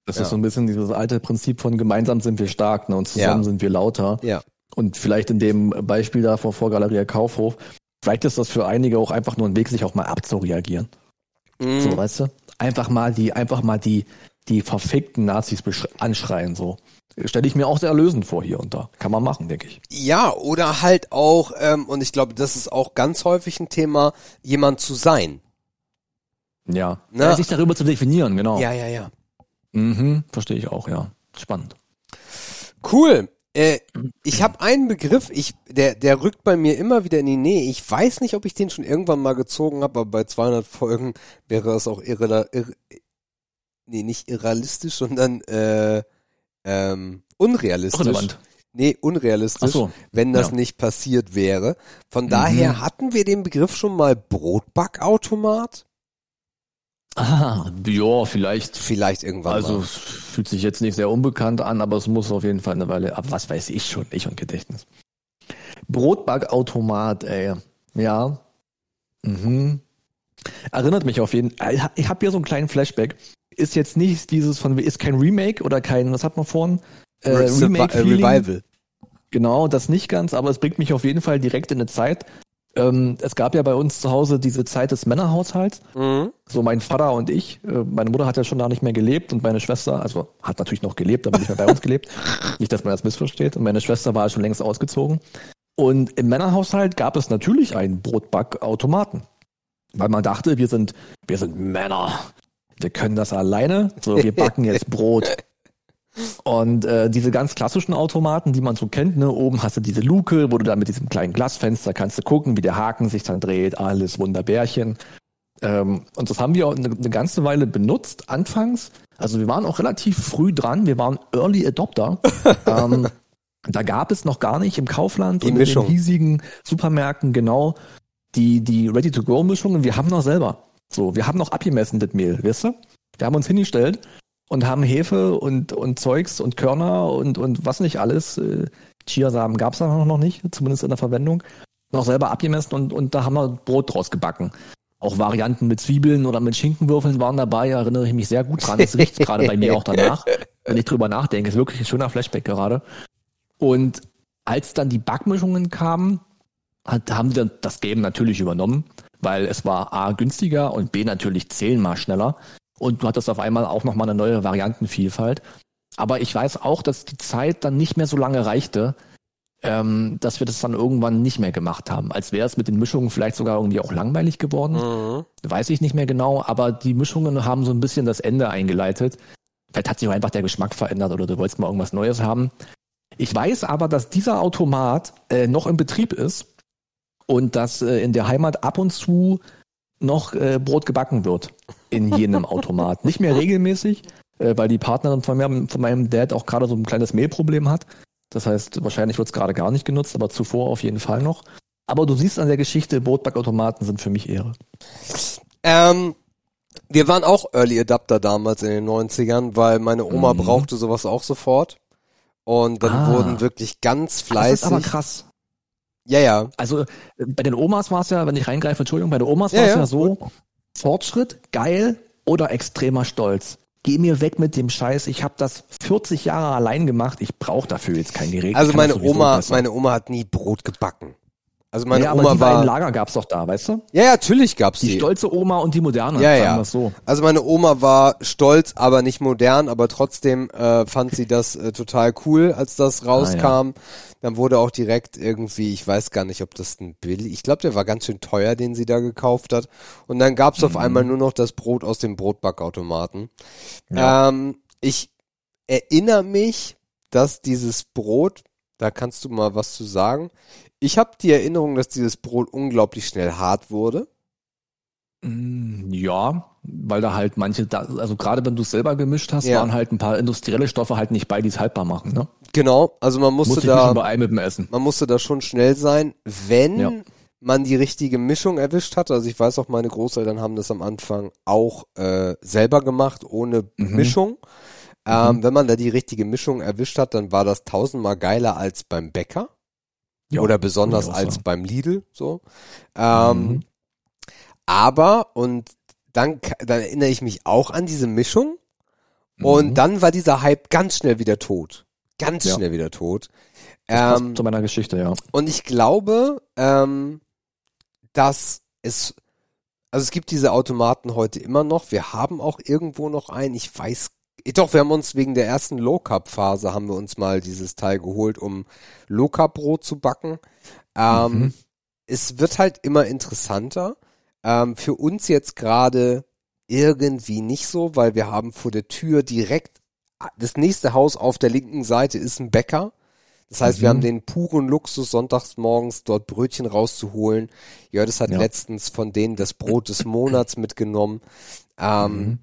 Das ja. ist so ein bisschen dieses alte Prinzip von gemeinsam sind wir stark ne, und zusammen ja. sind wir lauter.
Ja.
Und vielleicht in dem Beispiel da vor, vor Galeria Kaufhof, Vielleicht ist das für einige auch einfach nur ein Weg, sich auch mal abzureagieren. Mhm. So, weißt du? Einfach mal die, einfach mal die, die verfickten Nazis anschreien, so. Stelle ich mir auch sehr erlösend vor hier und da. Kann man machen, denke ich.
Ja, oder halt auch, ähm, und ich glaube, das ist auch ganz häufig ein Thema, jemand zu sein.
Ja. Ne? ja sich darüber zu definieren, genau.
Ja, ja, ja.
Mhm, verstehe ich auch, ja. Spannend.
Cool. Äh, ich habe einen Begriff, ich, der, der rückt bei mir immer wieder in die Nähe. Ich weiß nicht, ob ich den schon irgendwann mal gezogen habe, aber bei 200 Folgen wäre es auch irre, irre nee, nicht irrealistisch, sondern äh, ähm, unrealistisch.
Relevant.
Nee, unrealistisch, so, wenn das ja. nicht passiert wäre. Von mhm. daher hatten wir den Begriff schon mal Brotbackautomat?
Ah, ja, vielleicht.
Vielleicht irgendwann.
Also mal. fühlt sich jetzt nicht sehr unbekannt an, aber es muss auf jeden Fall eine Weile. Aber was weiß ich schon, ich und Gedächtnis. Brotbackautomat, ey. Ja. Mhm. Erinnert mich auf jeden Fall. Ich habe hier so einen kleinen Flashback. Ist jetzt nicht dieses von, ist kein Remake oder kein, was hat man vorhin?
Äh, Remake äh, Revival.
Genau, das nicht ganz, aber es bringt mich auf jeden Fall direkt in eine Zeit, ähm, es gab ja bei uns zu Hause diese Zeit des Männerhaushalts. Mhm. So mein Vater und ich. Äh, meine Mutter hat ja schon da nicht mehr gelebt und meine Schwester, also hat natürlich noch gelebt, aber nicht mehr bei uns gelebt. Nicht, dass man das missversteht. Und meine Schwester war schon längst ausgezogen. Und im Männerhaushalt gab es natürlich einen Brotbackautomaten. Weil man dachte, wir sind, wir sind Männer. Wir können das alleine. So, wir backen jetzt Brot. Und äh, diese ganz klassischen Automaten, die man so kennt, ne, oben hast du diese Luke, wo du dann mit diesem kleinen Glasfenster kannst du gucken, wie der Haken sich dann dreht, alles Wunderbärchen. Ähm, und das haben wir auch eine, eine ganze Weile benutzt, anfangs. Also wir waren auch relativ früh dran, wir waren Early Adopter. ähm, da gab es noch gar nicht im Kaufland
die und Mischung.
in den hiesigen Supermärkten genau die, die Ready-to-Go-Mischungen. Wir haben noch selber. So, wir haben noch abgemessen das Mehl, weißt du? Wir haben uns hingestellt und haben Hefe und, und Zeugs und Körner und, und was nicht alles. Äh, Chiasamen gab es da noch nicht, zumindest in der Verwendung. Noch selber abgemessen und, und da haben wir Brot draus gebacken. Auch Varianten mit Zwiebeln oder mit Schinkenwürfeln waren dabei, erinnere ich mich sehr gut dran. Das riecht gerade bei mir auch danach, wenn ich drüber nachdenke. Ist wirklich ein schöner Flashback gerade. Und als dann die Backmischungen kamen, hat, haben wir das Game natürlich übernommen, weil es war A günstiger und B natürlich zehnmal schneller und du hattest auf einmal auch nochmal eine neue Variantenvielfalt. Aber ich weiß auch, dass die Zeit dann nicht mehr so lange reichte, ähm, dass wir das dann irgendwann nicht mehr gemacht haben. Als wäre es mit den Mischungen vielleicht sogar irgendwie auch langweilig geworden. Mhm. Weiß ich nicht mehr genau, aber die Mischungen haben so ein bisschen das Ende eingeleitet. Vielleicht hat sich auch einfach der Geschmack verändert oder du wolltest mal irgendwas Neues haben. Ich weiß aber, dass dieser Automat äh, noch im Betrieb ist und dass äh, in der Heimat ab und zu noch äh, Brot gebacken wird. In jenem Automat. Nicht mehr regelmäßig, äh, weil die Partnerin von, mir, von meinem Dad auch gerade so ein kleines Mehlproblem hat. Das heißt, wahrscheinlich wird es gerade gar nicht genutzt, aber zuvor auf jeden Fall noch. Aber du siehst an der Geschichte, Brotbackautomaten sind für mich Ehre.
Ähm, wir waren auch Early Adapter damals in den 90ern, weil meine Oma mhm. brauchte sowas auch sofort. Und dann ah, wurden wirklich ganz fleißig. Das ist
aber krass.
Ja, ja.
Also äh, bei den Omas war es ja, wenn ich reingreife, Entschuldigung, bei den Omas war es ja, ja so, Fortschritt, geil oder extremer Stolz geh mir weg mit dem Scheiß, ich habe das 40 Jahre allein gemacht, ich brauche dafür jetzt kein Gerät.
Also meine Oma, meine Oma hat nie Brot gebacken. Also meine ja, Oma
aber die
war.
Lager gab's doch da, weißt du?
Ja, ja, natürlich gab's
die.
Die
stolze Oma und die moderne.
Ja, ja. So. Also meine Oma war stolz, aber nicht modern, aber trotzdem äh, fand sie das äh, total cool, als das rauskam. Ah, ja. Dann wurde auch direkt irgendwie, ich weiß gar nicht, ob das ein Bill, ich glaube, der war ganz schön teuer, den sie da gekauft hat. Und dann gab's mhm. auf einmal nur noch das Brot aus dem Brotbackautomaten. Ja. Ähm, ich erinnere mich, dass dieses Brot, da kannst du mal was zu sagen. Ich habe die Erinnerung, dass dieses Brot unglaublich schnell hart wurde.
Mm, ja, weil da halt manche, also gerade wenn du es selber gemischt hast, ja. waren halt ein paar industrielle Stoffe halt nicht bei, die es haltbar machen. Ne?
Genau, also man musste
Muss
da,
mit dem Essen.
man musste da schon schnell sein, wenn ja. man die richtige Mischung erwischt hat. Also ich weiß auch, meine Großeltern haben das am Anfang auch äh, selber gemacht, ohne mhm. Mischung. Ähm, mhm. Wenn man da die richtige Mischung erwischt hat, dann war das tausendmal geiler als beim Bäcker. Ja, Oder besonders als sagen. beim Lidl, so. Ähm, mhm. Aber, und dann, dann erinnere ich mich auch an diese Mischung. Und mhm. dann war dieser Hype ganz schnell wieder tot. Ganz ja. schnell wieder tot.
Ähm, zu meiner Geschichte, ja.
Und ich glaube, ähm, dass es, also es gibt diese Automaten heute immer noch. Wir haben auch irgendwo noch einen. Ich weiß doch, wir haben uns wegen der ersten Low Carb Phase haben wir uns mal dieses Teil geholt, um Low Carb Brot zu backen. Ähm, mhm. Es wird halt immer interessanter. Ähm, für uns jetzt gerade irgendwie nicht so, weil wir haben vor der Tür direkt das nächste Haus auf der linken Seite ist ein Bäcker. Das heißt, mhm. wir haben den puren Luxus, sonntags morgens dort Brötchen rauszuholen. Ja, das hat ja. letztens von denen das Brot des Monats mitgenommen. Ähm, mhm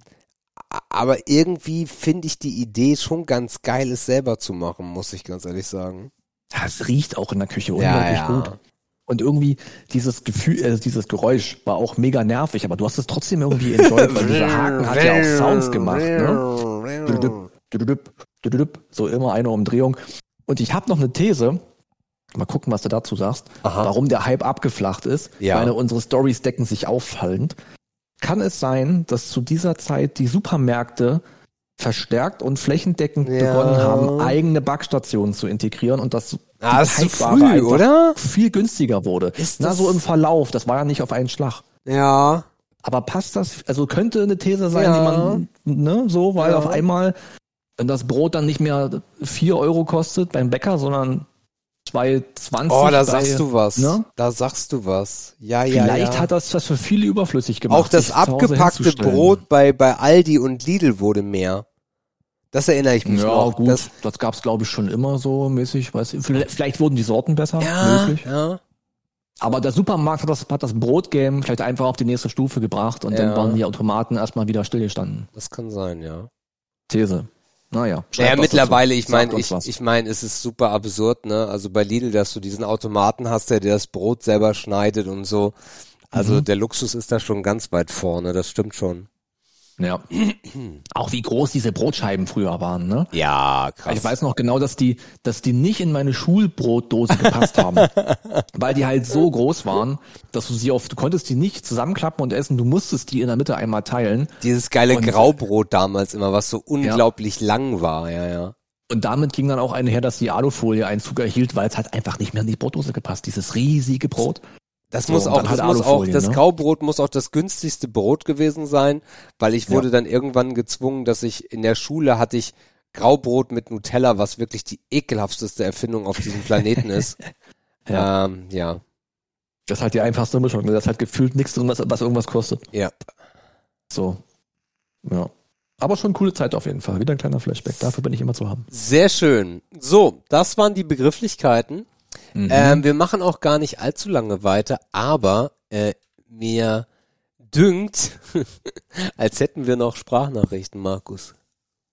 aber irgendwie finde ich die Idee schon ganz geil, es selber zu machen, muss ich ganz ehrlich sagen.
Ja, es riecht auch in der Küche unglaublich ja, ja. gut. Und irgendwie dieses Gefühl, äh, dieses Geräusch war auch mega nervig, aber du hast es trotzdem irgendwie enjoyed, weil dieser Haken hat ja auch Sounds gemacht, ne? So immer eine Umdrehung. Und ich habe noch eine These. Mal gucken, was du dazu sagst. Aha. Warum der Hype abgeflacht ist. Ja. Meine, unsere Stories decken sich auffallend kann es sein, dass zu dieser Zeit die Supermärkte verstärkt und flächendeckend ja. begonnen haben, eigene Backstationen zu integrieren und das
ah, die ist früh, oder?
viel günstiger wurde. Ist Na, so im Verlauf, das war ja nicht auf einen Schlag.
Ja.
Aber passt das, also könnte eine These sein, ja. die man, ne, so, weil ja. auf einmal, wenn das Brot dann nicht mehr vier Euro kostet beim Bäcker, sondern 220.
Oh, da sagst du was. Ne? Da sagst du was. Ja, ja,
Vielleicht
ja.
hat das das für viele überflüssig gemacht.
Auch das abgepackte Brot bei, bei Aldi und Lidl wurde mehr. Das erinnere ich mich ja, noch.
Gut, das, das gab es, glaube ich, schon immer so mäßig. Weiß ich, vielleicht, vielleicht wurden die Sorten besser.
Ja, möglich. ja.
Aber der Supermarkt hat das, hat das Brotgame vielleicht einfach auf die nächste Stufe gebracht und ja. dann waren die Automaten erstmal wieder stillgestanden.
Das kann sein, ja.
These. Naja.
Naja, mittlerweile, ich meine, ich, ich meine, es ist super absurd, ne? Also bei Lidl, dass du diesen Automaten hast, der dir das Brot selber schneidet und so. Also mhm. der Luxus ist da schon ganz weit vorne, das stimmt schon.
Ja. Auch wie groß diese Brotscheiben früher waren, ne?
Ja, krass.
Ich weiß noch genau, dass die, dass die nicht in meine Schulbrotdose gepasst haben. weil die halt so groß waren, dass du sie auf, du konntest die nicht zusammenklappen und essen, du musstest die in der Mitte einmal teilen.
Dieses geile und, Graubrot damals immer, was so unglaublich ja. lang war, ja, ja.
Und damit ging dann auch einher, dass die Alufolie Einzug erhielt, weil es halt einfach nicht mehr in die Brotdose gepasst. Dieses riesige Brot.
Das so, muss auch, das muss auch, das ne? Graubrot muss auch das günstigste Brot gewesen sein, weil ich wurde ja. dann irgendwann gezwungen, dass ich in der Schule hatte ich Graubrot mit Nutella, was wirklich die ekelhafteste Erfindung auf diesem Planeten ist. ja. Ähm, ja.
Das ist halt die einfachste Mischung. Ne? Das ist halt gefühlt nichts drin, was, was irgendwas kostet.
Ja.
So. Ja. Aber schon coole Zeit auf jeden Fall. Wieder ein kleiner Flashback. Dafür bin ich immer zu haben.
Sehr schön. So, das waren die Begrifflichkeiten. Mhm. Ähm, wir machen auch gar nicht allzu lange weiter, aber äh, mir dünkt, als hätten wir noch Sprachnachrichten, Markus.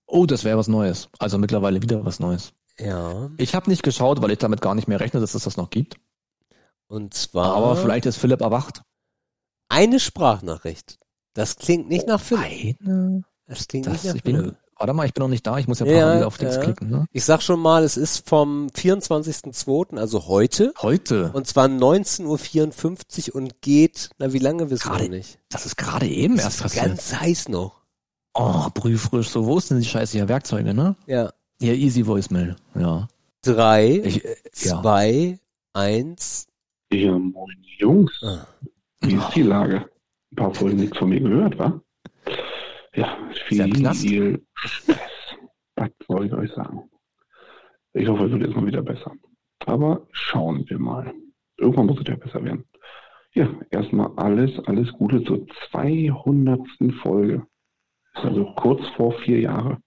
Oh, das wäre was Neues. Also mittlerweile wieder was Neues.
Ja.
Ich habe nicht geschaut, weil ich damit gar nicht mehr rechne, dass es das noch gibt.
Und zwar
Aber vielleicht ist Philipp erwacht.
eine Sprachnachricht. Das klingt nicht nach Philipp.
Eine.
Das klingt
Das,
nicht nach
ich bin,
Philipp.
Warte mal, ich bin noch nicht da. Ich muss ja
Ja,
parallel auf Dings
ja.
klicken. Ne?
Ich sag schon mal, es ist vom 24.02., also heute.
Heute.
Und zwar 19.54 Uhr und geht, na wie lange wissen wir
Gerade
noch nicht.
Das ist gerade eben erst
Das ist
passiert.
ganz heiß noch.
Oh, brühfrisch. So, wo ist denn die scheiße hier Werkzeuge, ne?
Ja.
Ja, Easy Voicemail. Ja.
Drei,
Ich, äh, ja.
zwei, eins.
Ja, moin Jungs.
Ah.
Wie ist die Lage? Ein paar Folgen nichts von mir gehört, wa? Ja, viel Stress. Was soll ich euch sagen? Ich hoffe, es wird jetzt mal wieder besser. Aber schauen wir mal. Irgendwann muss es ja besser werden. Ja, erstmal alles, alles Gute zur 200. Folge. Ist also kurz vor vier Jahre.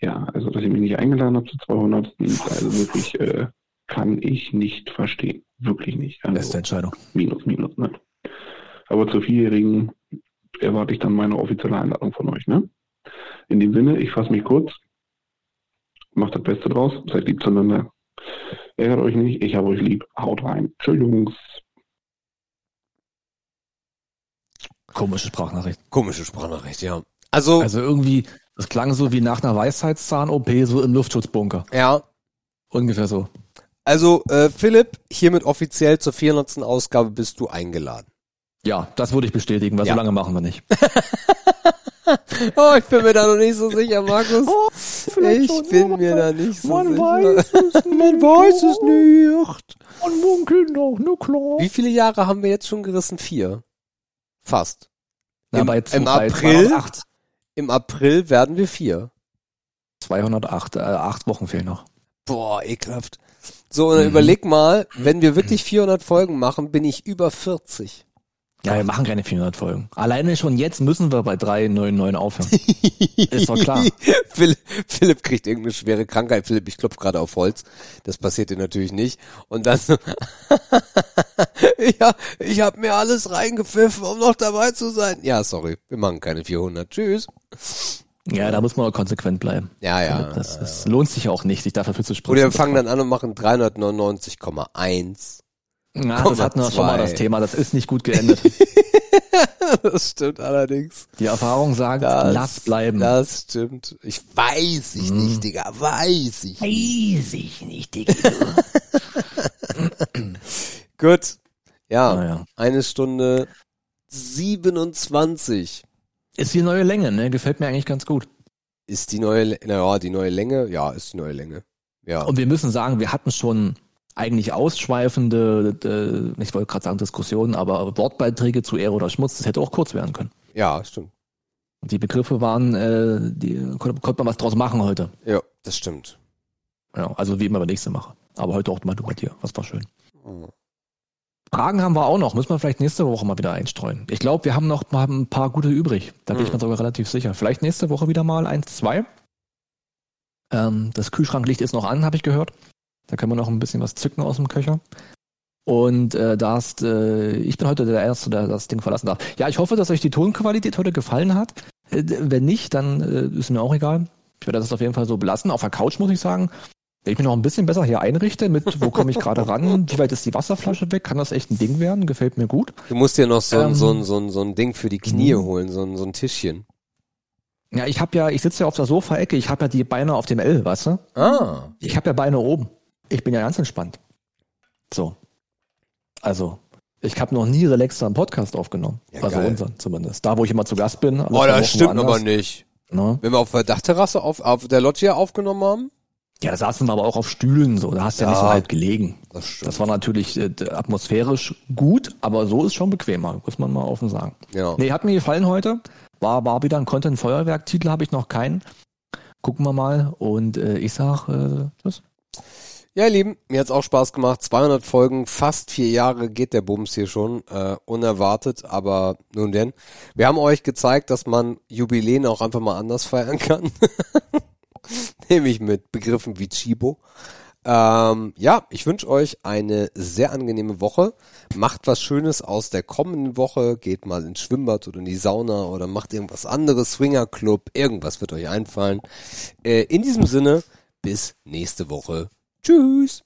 Ja, also, dass ihr mich nicht eingeladen habt zur 200. Also wirklich, äh, kann ich nicht verstehen. Wirklich nicht. Also,
Beste Entscheidung.
Minus, minus, ne? Aber zur Vierjährigen erwarte ich dann meine offizielle Einladung von euch, ne? In dem Sinne, ich fasse mich kurz. Macht das Beste draus. Seid lieb zueinander. Ärgert euch nicht. Ich habe euch lieb. Haut rein. Tschüss, Jungs.
Komische Sprachnachricht.
Komische Sprachnachricht, ja. Also,
Also irgendwie, das klang so wie nach einer Weisheitszahn-OP, so im Luftschutzbunker.
ja.
Ungefähr so.
Also, äh, Philipp, hiermit offiziell zur 400. Ausgabe bist du eingeladen.
Ja, das würde ich bestätigen, weil
Ja.
so lange machen wir nicht.
Oh, ich bin mir da noch nicht so sicher, Markus.
Oh,
ich bin mir da nicht so
Man
sicher.
weiß es nicht.
Man weiß es nicht.
Man munkelt noch, ne klar.
Wie viele Jahre haben wir jetzt schon gerissen? Vier. Fast.
Na,
Im- im April?
208.
Im April werden wir vier.
208, äh, acht Wochen fehlen noch.
Boah, ekelhaft. So, und dann
Mhm.
überleg mal, wenn wir wirklich 400 Folgen machen, bin ich über 40.
Ja, wir machen keine 400 Folgen. Alleine schon jetzt müssen wir bei 399 aufhören. Ist doch klar.
Philipp, Philipp kriegt irgendeine schwere Krankheit. Philipp, ich klopfe gerade auf Holz. Das passiert dir natürlich nicht. Und dann so, ja, ich habe mir alles reingepfiffen, um noch dabei zu sein. Ja, sorry, wir machen keine 400. Tschüss.
Ja, da muss man auch konsequent bleiben.
Ja, ja.
Das, das lohnt sich auch nicht, sich dafür zu spritzen.
Oder wir fangen dann an und machen 399,1.
Na, das hatten wir schon mal das
2.
Thema. Das ist nicht gut geendet.
Das stimmt allerdings.
Die Erfahrung sagt,
Das,
lass bleiben.
Das stimmt. Ich weiß ich
Hm.
nicht, Digga. Weiß ich.
Weiß ich nicht, Digga.
Gut. Ja,
naja.
eine Stunde 27
Ist die neue Länge, ne? Gefällt mir eigentlich ganz gut.
ist die neue, naja, die neue Länge. Ja, ist die neue Länge. Ja.
Und wir müssen sagen, wir hatten schon eigentlich ausschweifende, äh, ich wollte gerade sagen Diskussionen, aber Wortbeiträge zu Ehre oder Schmutz, das hätte auch kurz werden können.
Ja, stimmt.
Die Begriffe waren, äh, die konnte, konnte man was draus machen heute.
Ja, das stimmt.
Ja, also wie immer bei nächste Mache. Aber heute auch mal du bei dir. Was war schön.
Mhm.
Fragen haben wir auch noch. Müssen wir vielleicht nächste Woche mal wieder einstreuen. Ich glaube, wir haben noch mal ein paar gute übrig. Da bin ich
Mhm.
mir sogar relativ sicher. Vielleicht nächste Woche wieder mal eins, zwei. Ähm, das Kühlschranklicht ist noch an, habe ich gehört. Da können wir noch ein bisschen was zücken aus dem Köcher. Und äh, da ist, äh, ich bin heute der Erste, der das Ding verlassen darf. Ja, ich hoffe, dass euch die Tonqualität heute gefallen hat. Äh, wenn nicht, dann äh, ist mir auch egal. Ich werde das auf jeden Fall so belassen. Auf der Couch muss ich sagen, wenn ich mich noch ein bisschen besser hier einrichte, mit wo komme ich gerade ran, wie weit ist die Wasserflasche weg, kann das echt ein Ding werden, gefällt mir gut.
Du musst dir noch so, ein
Ähm.
so, ein so, ein so ein Ding für die Knie
Mhm.
holen, so ein, so ein Tischchen.
Ja, ich habe ja, ich sitze ja auf der Sofaecke, ich habe ja die Beine auf dem L, weißt du?
Ah.
Ich habe ja Beine oben. Ich bin ja ganz entspannt. So. Also, ich habe noch nie relaxter einen Podcast aufgenommen.
Ja,
also
geil.
unseren zumindest. Da, wo ich immer zu Gast bin.
Oh,
zwei
das stimmt aber nicht.
Ne?
Wenn wir auf der Dachterrasse auf, auf der Loggia aufgenommen haben?
Ja, da saßen wir aber auch auf Stühlen so. Da hast du ja, nicht so
Ja.
halb gelegen.
Das stimmt.
Das war natürlich äh, atmosphärisch gut, aber so ist schon bequemer, muss man mal offen sagen.
Ja.
Nee, hat mir gefallen heute. War, war wieder ein Content-Feuerwerk-Titel, habe ich noch keinen. Gucken wir mal. Und äh, ich sag, äh, tschüss.
Ja, ihr Lieben, mir hat's auch Spaß gemacht. 200 Folgen, fast vier Jahre geht der Bums hier schon. Äh, unerwartet, aber nun denn. Wir haben euch gezeigt, dass man Jubiläen auch einfach mal anders feiern kann. Nämlich mit Begriffen wie Chibo. Ähm, ja, ich wünsche euch eine sehr angenehme Woche. Macht was Schönes aus der kommenden Woche. Geht mal ins Schwimmbad oder in die Sauna oder macht irgendwas anderes. Swingerclub, irgendwas wird euch einfallen. Äh, in diesem Sinne, bis nächste Woche. Tschüss.